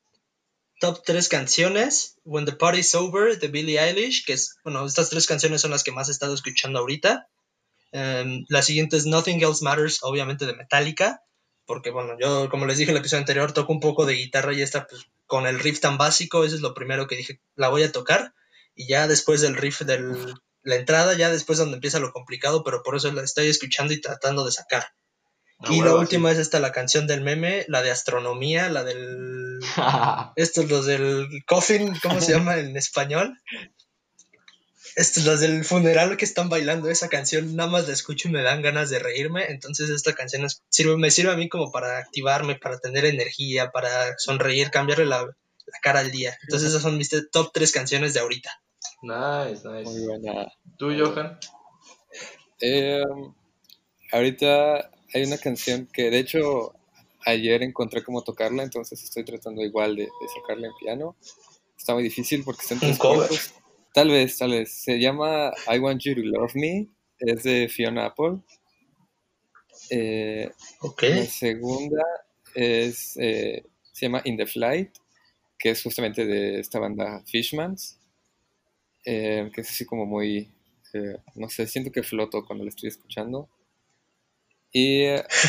Top tres canciones. When the Party's Over de Billie Eilish, que es, bueno, estas tres canciones son las que más he estado escuchando ahorita. Em, la siguiente es Nothing Else Matters, obviamente de Metallica, porque bueno, yo como les dije en el episodio anterior, toco un poco de guitarra y esta pues, con el riff tan básico, eso es lo primero que dije, la voy a tocar. Y ya después del riff de la entrada, ya después donde empieza lo complicado, pero por eso la estoy escuchando y tratando de sacar. Ah, y la última es esta, la canción del meme, la de astronomía, la del... [LAUGHS] Estos, los del coffin, ¿cómo se llama en español? Estos, los del funeral que están bailando esa canción, nada más la escucho y me dan ganas de reírme. Entonces esta canción sirve, me sirve a mí como para activarme, para tener energía, para sonreír, cambiarle la, cara al día. Entonces esas son mis top tres canciones de ahorita. Nice, nice. Muy buena. ¿Tú, Johan? Eh, ahorita hay una canción que de hecho ayer encontré cómo tocarla, entonces estoy tratando igual de, sacarla en piano. Está muy difícil porque está en tres Tal vez, tal vez. Se llama I Want You to Love Me. Es de Fiona Apple. Eh, La segunda es, eh, se llama In the Flight, que es justamente de esta banda Fishmans, eh, que es así como muy, eh, no sé, siento que floto cuando la estoy escuchando. Y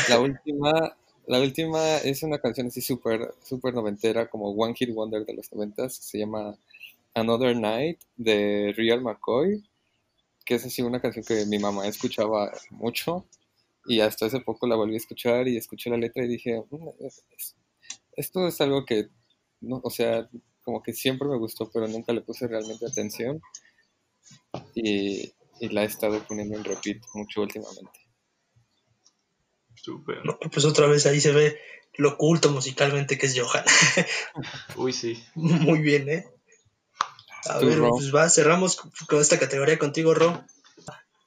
la [LAUGHS] última, la última es una canción así súper, súper noventera, como One Hit Wonder de los noventas, se llama Another Night de Real McCoy, que es así una canción que mi mamá escuchaba mucho y hasta hace poco la volví a escuchar y escuché la letra y dije, mm, esto es algo que, no, o sea, como que siempre me gustó, pero nunca le puse realmente atención y, la he estado poniendo en repeat mucho últimamente. Super. pues otra vez ahí se ve lo oculto musicalmente que es Johan. [LAUGHS] Uy, sí. Muy bien, ¿eh? A ver, pues va, cerramos con esta categoría contigo, Ro.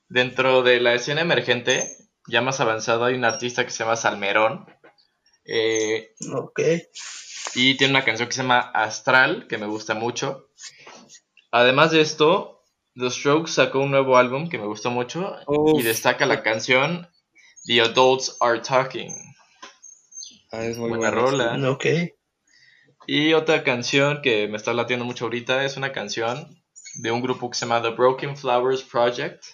Dentro de la escena emergente, ya más avanzado, hay un artista que se llama Salmerón. Eh, ok. Y tiene una canción que se llama Astral, que me gusta mucho. Además de esto, The Strokes sacó un nuevo álbum que me gustó mucho y destaca la canción The Adults Are Talking. Ah, es muy buena, rola. Ok. Y otra canción que me está latiendo mucho ahorita es una canción de un grupo que se llama The Broken Flowers Project.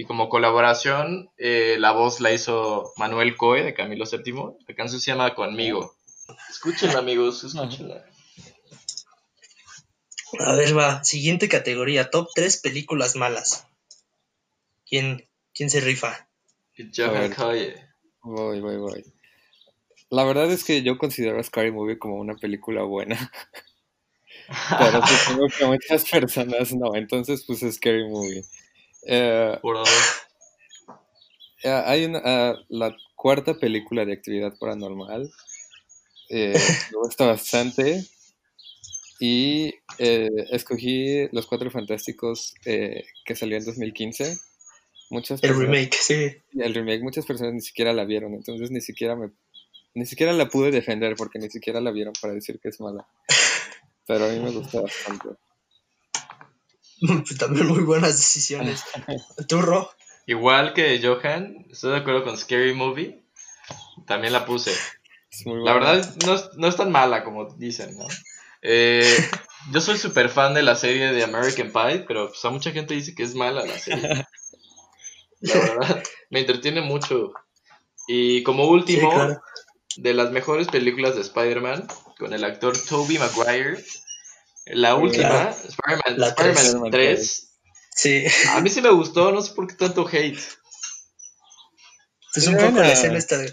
Y como colaboración, eh, la voz la hizo Manuel Coe de Camilo VII. La canción se llama Conmigo. Escúchenla, amigos, escúchenla. A ver, va. Siguiente categoría: Top 3 películas malas. ¿Quién, quién se rifa? Johan Voy, voy, voy. La verdad es que yo considero Scary Movie como una película buena. [LAUGHS] Pero supongo que muchas personas no, entonces pues Scary Movie. Eh, [LAUGHS] eh, hay una, ah, la cuarta película de actividad paranormal. Eh, [LAUGHS] me gusta bastante. Y escogí Los Cuatro Fantásticos que salió en 2015. Muchas el remake, sí. El remake, muchas personas ni siquiera la vieron, entonces ni siquiera me ni siquiera la pude defender porque ni siquiera la vieron para decir que es mala. [LAUGHS] Pero a mí me gusta bastante. [LAUGHS] También muy buenas decisiones. [LAUGHS] ¿Tú, Ro? Igual que Johan, estoy de acuerdo con Scary Movie. También la puse. la verdad no, es tan mala como dicen, ¿no? Eh, [LAUGHS] yo soy súper fan de la serie de American Pie, pero pues, a mucha gente dice que es mala la serie. la verdad. Me entretiene mucho. Y como último, Sí, claro. de las mejores películas de Spider-Man, con el actor Tobey Maguire, la última, Claro. Spider-Man tres. Spider-Man 3, Sí, a mí sí me gustó, no sé por qué tanto hate. es un Buena. poco la escena esta de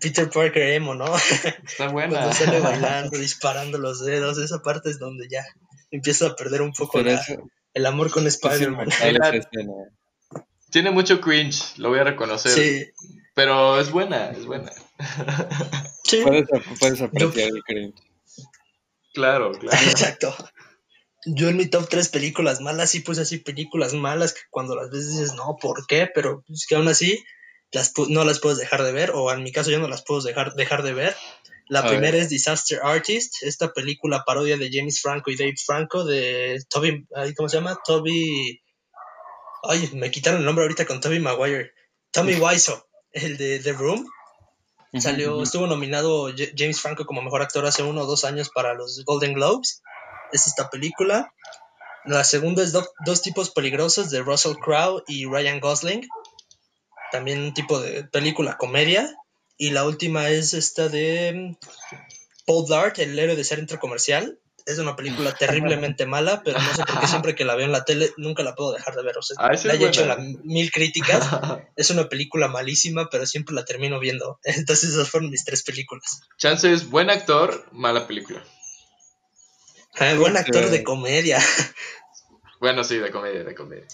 Peter Parker emo, ¿no? Está buena. Cuando sale bailando, disparando los dedos, esa parte es donde ya empieza a perder un poco Pero la- eso el amor con Spider-Man. Tiene mucho cringe, lo voy a reconocer. Sí, Pero es buena, es buena. sí, Puedes, puedes apreciar el cringe. Claro, claro. exacto. Yo en mi top 3 películas malas sí puse así películas malas que cuando las ves dices, no, ¿por qué? Pero es que aún así las no las puedes dejar de ver, o en mi caso yo no las puedo dejar, dejar de ver. La A primera ver. es Disaster Artist, esta película parodia de James Franco y Dave Franco de Toby, ¿cómo se llama? Toby... Ay, me quitaron el nombre ahorita con Toby Maguire. Tommy Wiseau, el de The Room. Salió, estuvo nominado James Franco como mejor actor hace uno o dos años para los Golden Globes. Es esta película. La segunda es Do- Dos tipos peligrosos de Russell Crowe y Ryan Gosling. También un tipo de película comedia. Y la última es esta de mm, Paul Dart, el héroe de centro comercial. Es una película [LAUGHS] terriblemente mala, pero no sé por qué siempre que la veo en la tele nunca la puedo dejar de ver. O sea, Ah, le haya hecho la- mil críticas. [LAUGHS] Es una película malísima, pero siempre la termino viendo. [LAUGHS] Entonces esas fueron mis tres películas. Chance es buen actor, mala película. Ah, buen actor Sí. de comedia. [LAUGHS] Bueno, sí, de comedia, de comedia.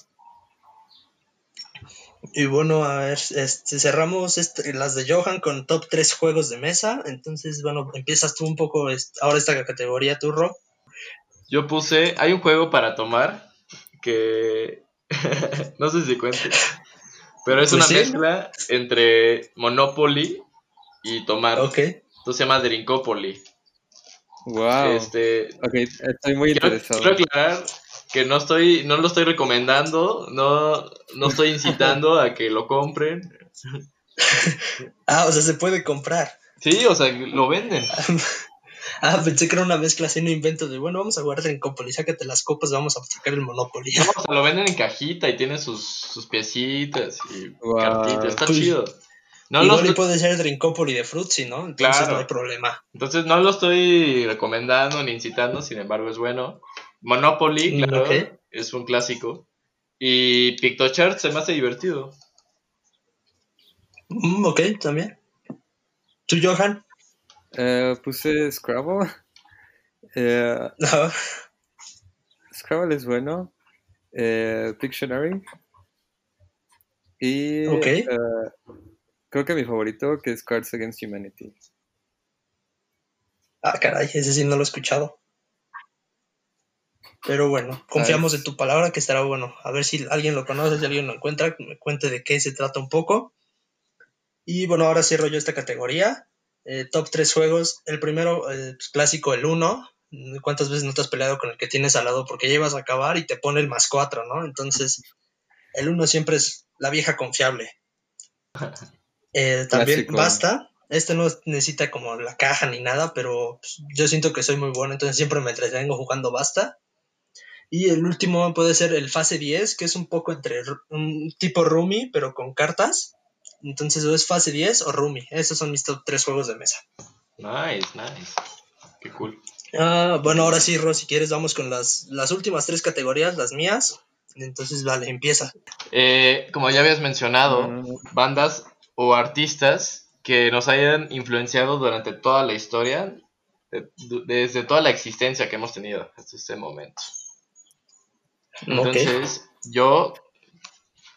Y bueno, a ver, este, cerramos este- las de Johan con top 3 juegos de mesa. Entonces, bueno, empiezas tú un poco est- ahora esta categoría, tú, Ro. Yo puse, hay un juego para tomar que [LAUGHS] no sé si cuente, pero es Pues una sí, mezcla entre Monopoly y tomar. Ok. Entonces se llama Drinkopoly. Wow. Este, Ok, estoy muy quiero, interesado. quiero aclarar que no estoy, no lo estoy recomendando, no, no estoy incitando a que lo compren. [LAUGHS] Ah, o sea, se puede comprar. Sí, o sea, lo venden. [LAUGHS] Ah, pensé que era una mezcla así, un invento de, bueno, vamos a guardar en Copoly, sácate las copas, vamos a sacar el Monopoly. No, o sea, lo venden en cajita y tiene sus, sus piecitas y Wow. cartitas. Está Pues, chido. No Igual lo y puede ser Drinkopoly de Fruitsy, ¿no? Entonces Claro. no hay problema. Entonces no lo estoy recomendando ni incitando, sin embargo es bueno. Monopoly, Mm, claro, ok. es un clásico. Y Pictochart se me hace divertido. Mm, ok, también. ¿Tú, Johan? Eh, puse Scrabble. [LAUGHS] Eh, No. Scrabble es bueno. Eh, Pictionary. Y Ok. eh, creo que mi favorito que es Cards Against Humanity. Ah, caray, ese sí no lo he escuchado. Pero bueno, confiamos en tu palabra que estará bueno. A ver si alguien lo conoce, si alguien lo encuentra, que me cuente de qué se trata un poco. Y bueno, ahora cierro yo esta categoría. Eh, top 3 juegos. El primero, eh, pues, clásico, el 1. ¿Cuántas veces no te has peleado con el que tienes al lado? Porque ya ibas a acabar y te pone el más 4, ¿no? Entonces, el 1 siempre es la vieja confiable. [LAUGHS] Eh, también Clásico. basta. Este no necesita como la caja ni nada, pero pues, yo siento que soy muy bueno, entonces siempre me entretengo jugando basta. Y el último puede ser el fase 10, que es un poco entre un tipo Rumi, pero con cartas. Entonces o es fase 10 o Rumi. Esos son mis top 3 juegos de mesa. Nice, nice. Qué cool. Ah, bueno, ahora sí, Ro, si quieres vamos con las, las últimas tres categorías, las mías. Entonces, vale, empieza. Eh, como ya habías mencionado, no. bandas o artistas que nos hayan influenciado durante toda la historia, de- desde toda la existencia que hemos tenido hasta este momento. Entonces, yo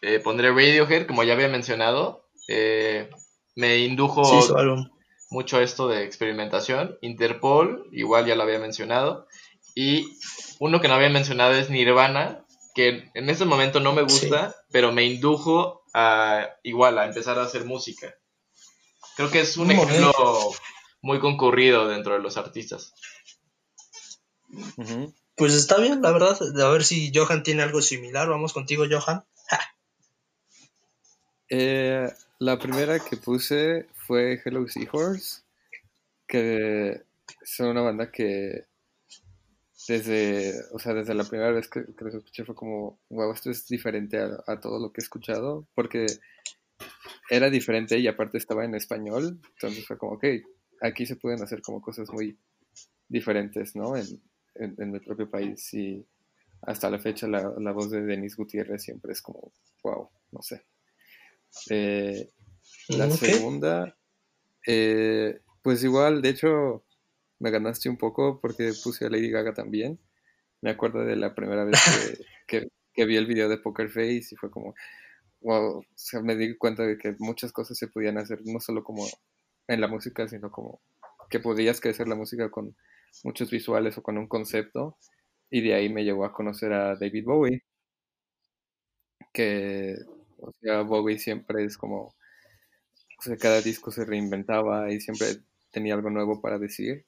eh, pondré Radiohead, como ya había mencionado. eh, me indujo Sí, mucho esto de experimentación. Interpol, igual ya lo había mencionado. Y uno que no había mencionado es Nirvana, que en este momento no me gusta, pero me indujo a igual a empezar a hacer música. Creo que es un ejemplo muy concurrido dentro de los artistas. Pues está bien, la verdad. A ver si Johan tiene algo similar. Vamos contigo, Johan. Eh, la primera que puse fue Hello Seahorse, que son una banda que desde, o sea, desde la primera vez que, que los escuché fue como, wow, esto es diferente a, a todo lo que he escuchado, porque era diferente y aparte estaba en español, entonces fue como, ok, aquí se pueden hacer como cosas muy diferentes, ¿no? En, en, en el propio país y hasta la fecha la, la voz de Denis Gutiérrez siempre es como, wow, no sé. Eh, la segunda, eh, pues igual, de hecho, me ganaste un poco porque puse a Lady Gaga también. Me acuerdo de la primera vez que, [LAUGHS] que- que vi el video de Poker Face y fue como, wow, o sea, me di cuenta de que muchas cosas se podían hacer, no solo como en la música, sino como que podías crecer la música con muchos visuales o con un concepto. Y de ahí me llevó a conocer a David Bowie, que, o sea, Bowie siempre es como, o sea, cada disco se reinventaba y siempre tenía algo nuevo para decir.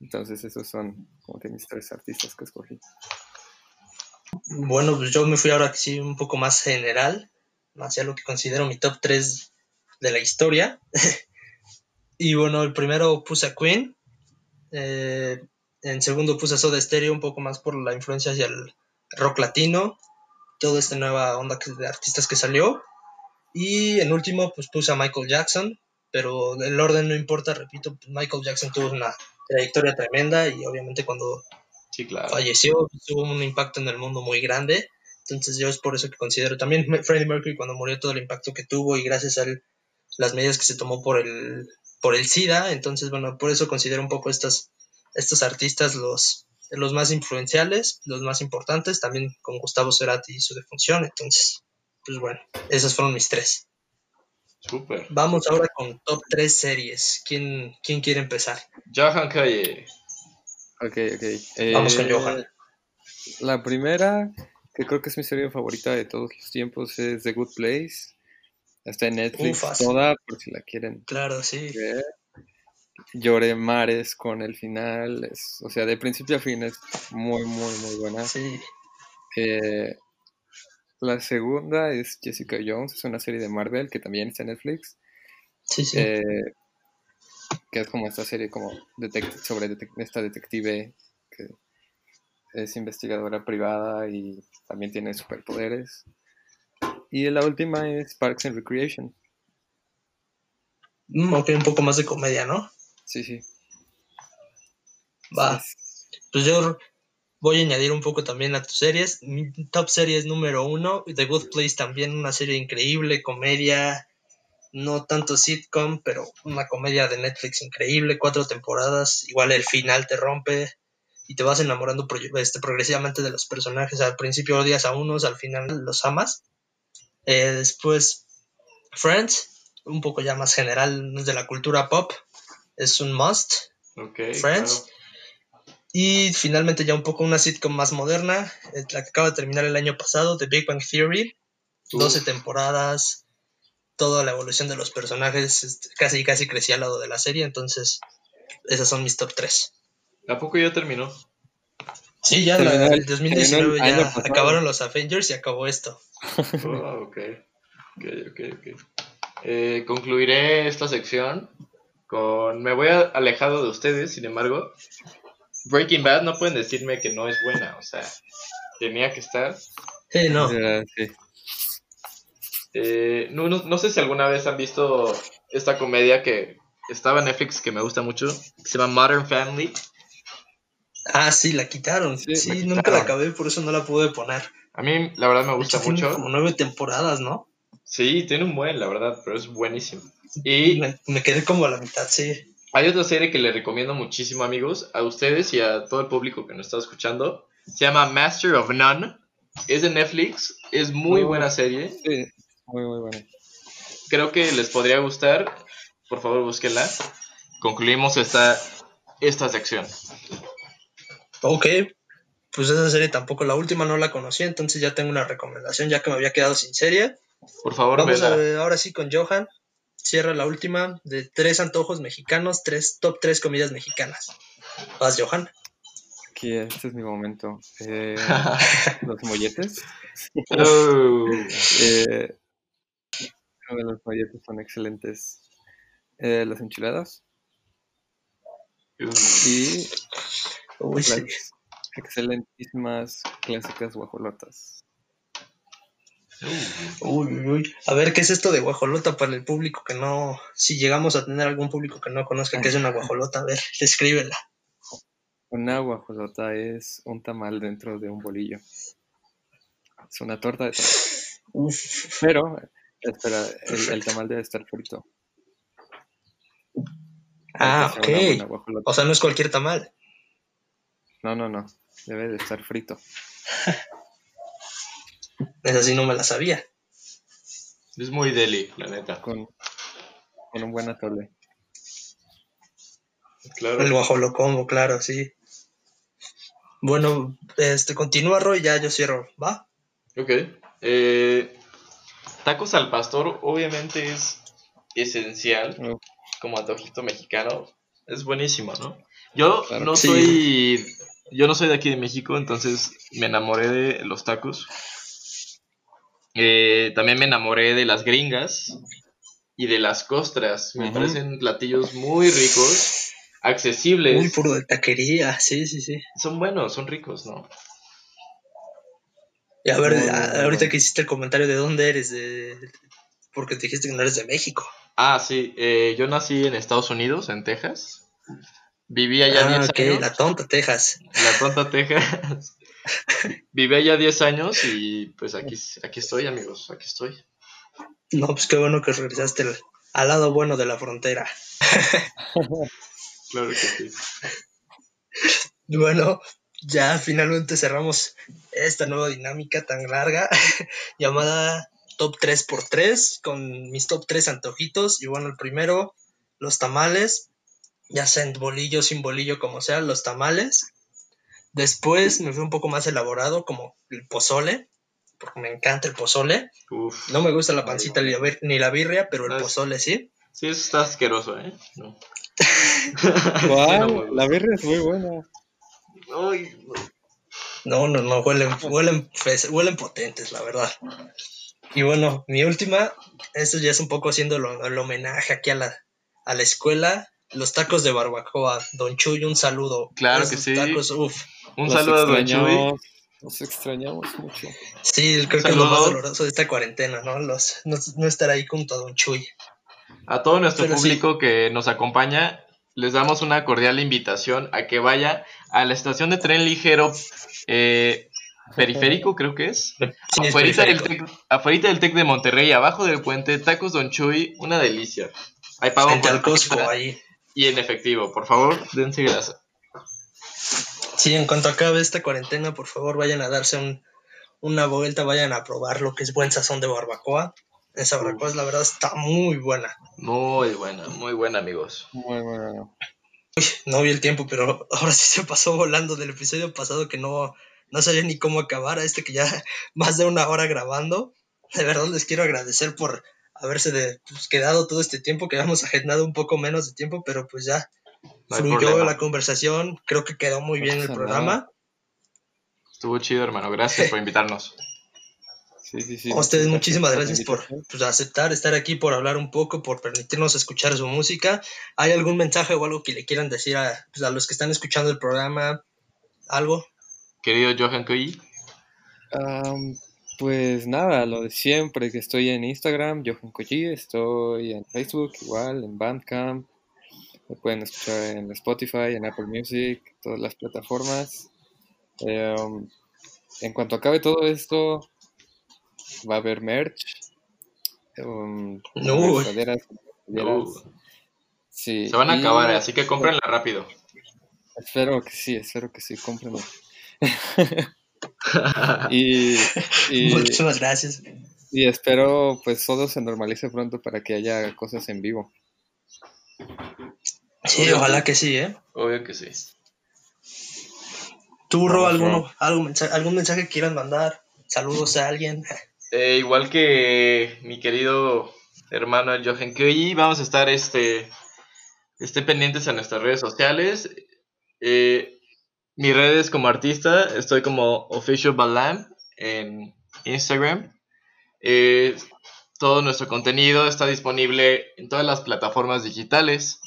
Entonces esos son como que mis tres artistas que escogí. Bueno, pues yo me fui ahora sí un poco más general, hacia lo que considero mi top 3 de la historia. [LAUGHS] y bueno, el primero puse a Queen, eh, en segundo puse a Soda Stereo, un poco más por la influencia hacia el rock latino, toda esta nueva onda de artistas que salió. Y en último, pues puse a Michael Jackson, pero el orden no importa, repito, pues, Michael Jackson tuvo una trayectoria tremenda y obviamente cuando Sí, claro. falleció, tuvo un impacto en el mundo muy grande. Entonces yo es por eso que considero también [LAUGHS] Freddie Mercury cuando murió todo el impacto que tuvo y gracias a él, las medidas que se tomó por el por el SIDA. Entonces bueno, por eso considero un poco estas estos artistas los los más influenciales, los más importantes, también con Gustavo Cerati y su defunción. Entonces, pues bueno, esas fueron mis tres. Súper. Vamos ahora con top 3 series. ¿Quién, quién quiere empezar? Johan Calle. Ok, ok. Vamos con Eh, Johan. La primera, que creo que es mi serie favorita de todos los tiempos, es The Good Place. Está en Netflix Ufas. toda, por si la quieren Claro, sí. ver. Lloré mares con el final. es- o sea, de principio a fin es muy, muy, muy buena. Sí. Eh, la segunda es Jessica Jones, es una serie de Marvel que también está en Netflix. Sí, sí. eh, que es como esta serie como sobre detec- esta detective que es investigadora privada y también tiene superpoderes. Y la última es Parks and Recreation. Mm, ok, un poco más de comedia, ¿no? Sí, sí. Va. Sí, Pues yo voy a añadir un poco también a tus series. Mi top serie es número uno. The Good Place también, una serie increíble, comedia, no tanto sitcom, pero una comedia de Netflix increíble, cuatro temporadas. Igual el final te rompe y te vas enamorando pro- este, progresivamente de los personajes. Al principio odias a unos, al final los amas. Eh, después Friends, un poco ya más general, de la cultura pop. Es un must. Ok. Friends. Y finalmente ya un poco una sitcom más moderna, la que acaba de terminar el año pasado, The Big Bang Theory, Uf. 12 temporadas, toda la evolución de los personajes, este, casi casi crecí al lado de la serie, entonces esas son mis top 3. claro. ¿A poco ya terminó? Sí, ya Terminó la- el- el 2019 terminó el año ya pasado. acabaron los Avengers y acabó esto. Oh, ok. Ok, ok. Eh, concluiré esta sección con... Me voy a- alejado de ustedes, sin embargo. Breaking Bad no pueden decirme que no es buena, o sea, tenía que estar. Sí, no. Eh, sí. Eh, no, no, no sé si alguna vez han visto esta comedia que estaba en Netflix que me gusta mucho, que se llama Modern Family. Ah, sí, la quitaron. Sí, Sí, la nunca quitaron. la acabé, por eso no la pude poner. A mí, la verdad, me gusta hecho, tiene mucho. como nueve temporadas, ¿no? Sí, tiene un buen, la verdad, pero es buenísimo. Y Me, me quedé como a la mitad, sí. Hay otra serie que le recomiendo muchísimo, amigos, a ustedes y a todo el público que nos está escuchando. Se llama Master of None. Es de Netflix. Es muy buena serie. Sí, muy, muy bueno. Creo que les podría gustar. Por favor, búsquenla. Concluimos esta, esta sección. Ok, pues esa serie tampoco, la última no la conocí, entonces ya tengo una recomendación, ya que me había quedado sin serie. Por favor, Vamos a ver ahora sí con Johan. Cierra la última de tres antojos mexicanos, tres top tres comidas mexicanas. Vas, Johan. Aquí este es mi momento. Eh, [LAUGHS] los molletes. Oh. Eh, los molletes son excelentes. Eh, las enchiladas Uh, y Uy, sí. las, excelentísimas clásicas guajolotas. Uy, uy, uy. A ver, ¿qué es esto de guajolota para el público que no, si llegamos a tener algún público que no conozca qué es una guajolota? A ver, descríbela. Una guajolota es un tamal dentro de un bolillo. Es una torta de tamal. Pero, espera, el, el tamal debe estar frito. Ah, ok. O sea, no es cualquier tamal. No, no, no. Debe de estar frito. [LAUGHS] Esa sí no me la sabía. Es muy deli, la neta. Con, con un buen atole. Claro. El guajolocombo, claro, sí. Bueno, este, continúa, Roy, ya yo cierro, ¿va? Ok. Eh, tacos al pastor obviamente es esencial Oh, como antojito mexicano. Es buenísimo, ¿no? Yo Claro no sí. soy yo no soy de aquí de México, entonces me enamoré de los tacos. Eh, también me enamoré de las gringas y de las costras. Me parecen platillos muy ricos, accesibles. Muy puro de taquería, sí, sí, sí. Son buenos, son ricos, ¿no? Y a ver, a- ahorita que hiciste el comentario de dónde eres, de... porque te dijiste que no eres de México. Ah, sí, eh, yo nací en Estados Unidos, en Texas. Viví allá ah, 10 ok, años. la tonta, Texas. La tonta Texas. Viví allá 10 años y pues aquí, aquí estoy, amigos, aquí estoy. No, pues qué bueno que regresaste al, al lado bueno de la frontera. [LAUGHS] Claro que sí. Y Bueno, ya finalmente cerramos esta nueva dinámica tan larga [LAUGHS] llamada Top 3x3 con mis top 3 antojitos. Y bueno, el primero, los tamales, ya sea en bolillo, sin bolillo, como sea, los tamales. Después me fui un poco más elaborado, como el pozole, porque me encanta el pozole. Uf. No me gusta la pancita no. ni la birria, pero el Ah, pozole sí. Sí, eso está asqueroso, ¿eh? No. [LAUGHS] No, La birria es muy buena. Ay, No, no. no, huelen, huelen, huelen potentes, la verdad. Y bueno, mi última, esto ya es un poco haciendo el homenaje aquí a la, a la escuela, los tacos de barbacoa. Don Chuy, un saludo. Claro que sí. tacos, uf. Un Los saludo a Don Chuy. Los extrañamos mucho. Sí, creo que es lo más doloroso de esta cuarentena, ¿no? Los, no, no estar ahí junto a Don Chuy. A todo nuestro Pero sí. público que nos acompaña, les damos una cordial invitación a que vaya a la estación de tren ligero eh, periférico, creo que es. Sí, es Afuerita del, tec, afuerita del Tec de Monterrey, abajo del puente, tacos Don Chuy, una delicia. Hay pago Frente al Costco, ahí. Y en efectivo. Por favor, dense grasa. Sí, en cuanto acabe esta cuarentena, por favor, vayan a darse un- una vuelta, vayan a probar lo que es buen sazón de barbacoa. Esa barbacoa, la verdad, está muy buena. Muy buena, muy buena, amigos. Muy bueno. No vi el tiempo, pero ahora sí se pasó volando del episodio pasado que no, no sabía ni cómo acabar a este que ya [LAUGHS] más de una hora grabando. De verdad les quiero agradecer por haberse de, pues, quedado todo este tiempo, que habíamos [LAUGHS] agendado un poco menos de tiempo, pero pues ya No fluyó problema. la conversación, creo que quedó muy No bien el programa. Estuvo chido, hermano. Gracias por invitarnos. [LAUGHS] Sí, sí, sí. A ustedes muchísimas gracias por pues, aceptar estar aquí, por hablar un poco, por permitirnos escuchar su música. ¿Hay algún mensaje o algo que le quieran decir a, pues, a los que están escuchando el programa? ¿Algo? Querido Johan Am, pues nada, lo de siempre, que estoy en Instagram, Johan Koji, estoy en Facebook, igual, en Bandcamp, me pueden escuchar en Spotify, en Apple Music, todas las plataformas. Em, en cuanto acabe todo esto, va a haber merch. um, sudaderas, playeras. Uh, Sí, se van a y acabar, así que cómprenla rápido. Espero que sí, espero que sí, cómprenlo. [LAUGHS] [LAUGHS] Y, y, [LAUGHS] Muchísimas gracias. y espero pues todo se normalice pronto para que haya cosas en vivo. Sí, ojalá que sí, ¿eh? Obvio que sí. ¿Tú, Ro, alguno, algún, mensaje, algún mensaje que quieran mandar? Saludos a alguien. [LAUGHS] Eh, igual que mi querido hermano el Johan Koyi, vamos a estar este, estén pendientes a nuestras redes sociales. Eh, mis redes como artista, estoy como Official Balam en Instagram. Eh, todo nuestro contenido está disponible en todas las plataformas digitales.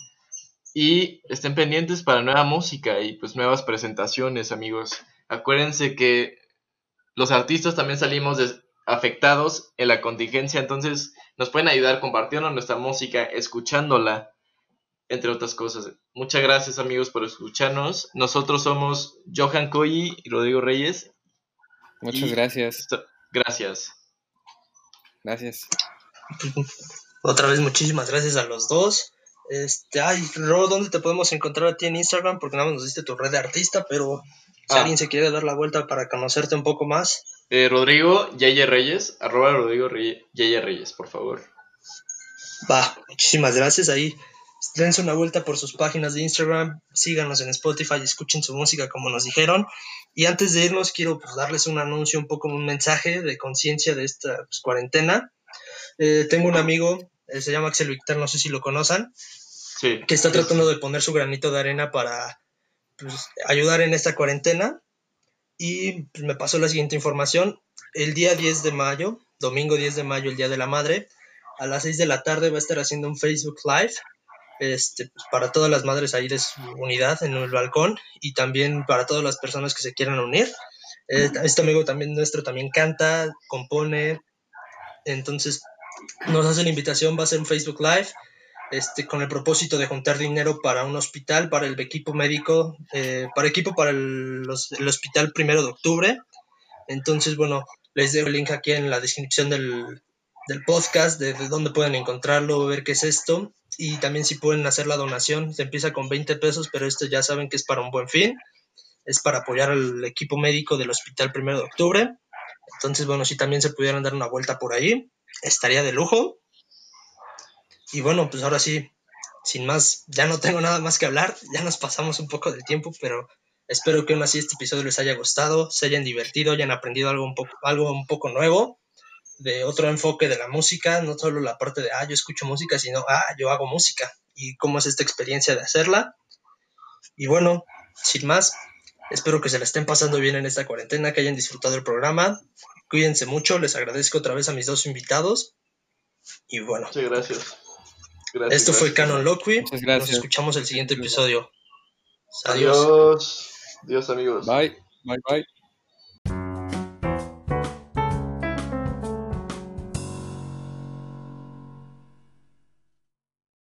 Y estén pendientes para nueva música y pues nuevas presentaciones, amigos. acuérdense que los artistas también salimos afectados en la contingencia, entonces nos pueden ayudar compartiendo nuestra música, escuchándola, entre otras cosas. Muchas gracias amigos por escucharnos. Nosotros somos Johan Coyi y Rodrigo Reyes. Muchas gracias. Gracias. Gracias. [LAUGHS] Otra vez muchísimas gracias a los dos. Este, ay, Ro, ¿dónde te podemos encontrar a ti en Instagram? Porque nada más nos diste tu red de artista, pero si ah. alguien se quiere dar la vuelta para conocerte un poco más. Eh, Rodrigo Yeye Reyes, arroba Rodrigo Yeye Reyes, por favor. Va, muchísimas gracias. Ahí dense una vuelta por sus páginas de Instagram, síganos en Spotify, escuchen su música como nos dijeron. Y antes de irnos, quiero pues, darles un anuncio, un poco un mensaje de conciencia de esta pues, cuarentena. Eh, tengo un amigo, eh, se llama Axel Victor, no sé si lo conozcan, que está tratando de poner su granito de arena para pues, ayudar en esta cuarentena. Y me pasó la siguiente información. El día 10 de mayo, domingo 10 de mayo, el Día de la Madre, a las 6 de la tarde va a estar haciendo un Facebook Live este, pues, para todas las madres ahí de su unidad en el balcón y también para todas las personas que se quieran unir. Eh, este amigo también nuestro también canta, compone, entonces nos hace la invitación, va a ser un Facebook Live este, con el propósito de juntar dinero para un hospital, para el equipo médico, eh, para equipo para el, el, hospital primero de octubre. Entonces, bueno, les dejo el link aquí en la descripción del, del podcast, de, dónde pueden encontrarlo, ver qué es esto. Y también si pueden hacer la donación, se empieza con 20 pesos, pero esto ya saben que es para un buen fin. Es para apoyar al equipo médico del hospital primero de octubre. Entonces, bueno, si también se pudieran dar una vuelta por ahí, estaría de lujo. Y bueno, pues ahora sí, sin más, ya no tengo nada más que hablar, ya nos pasamos un poco del tiempo, pero espero que aún así este episodio les haya gustado, se hayan divertido, hayan aprendido algo un poco, algo un poco nuevo de otro enfoque de la música, no solo la parte de, ah, yo escucho música, sino, ah, yo hago música y cómo es esta experiencia de hacerla. Y bueno, sin más, espero que se la estén pasando bien en esta cuarentena, que hayan disfrutado el programa. Cuídense mucho, les agradezco otra vez a mis dos invitados. Y bueno. Muchas gracias. Esto fue Canon Loqui. Nos escuchamos el siguiente episodio. Adiós. Adiós, amigos. Bye. Bye, bye.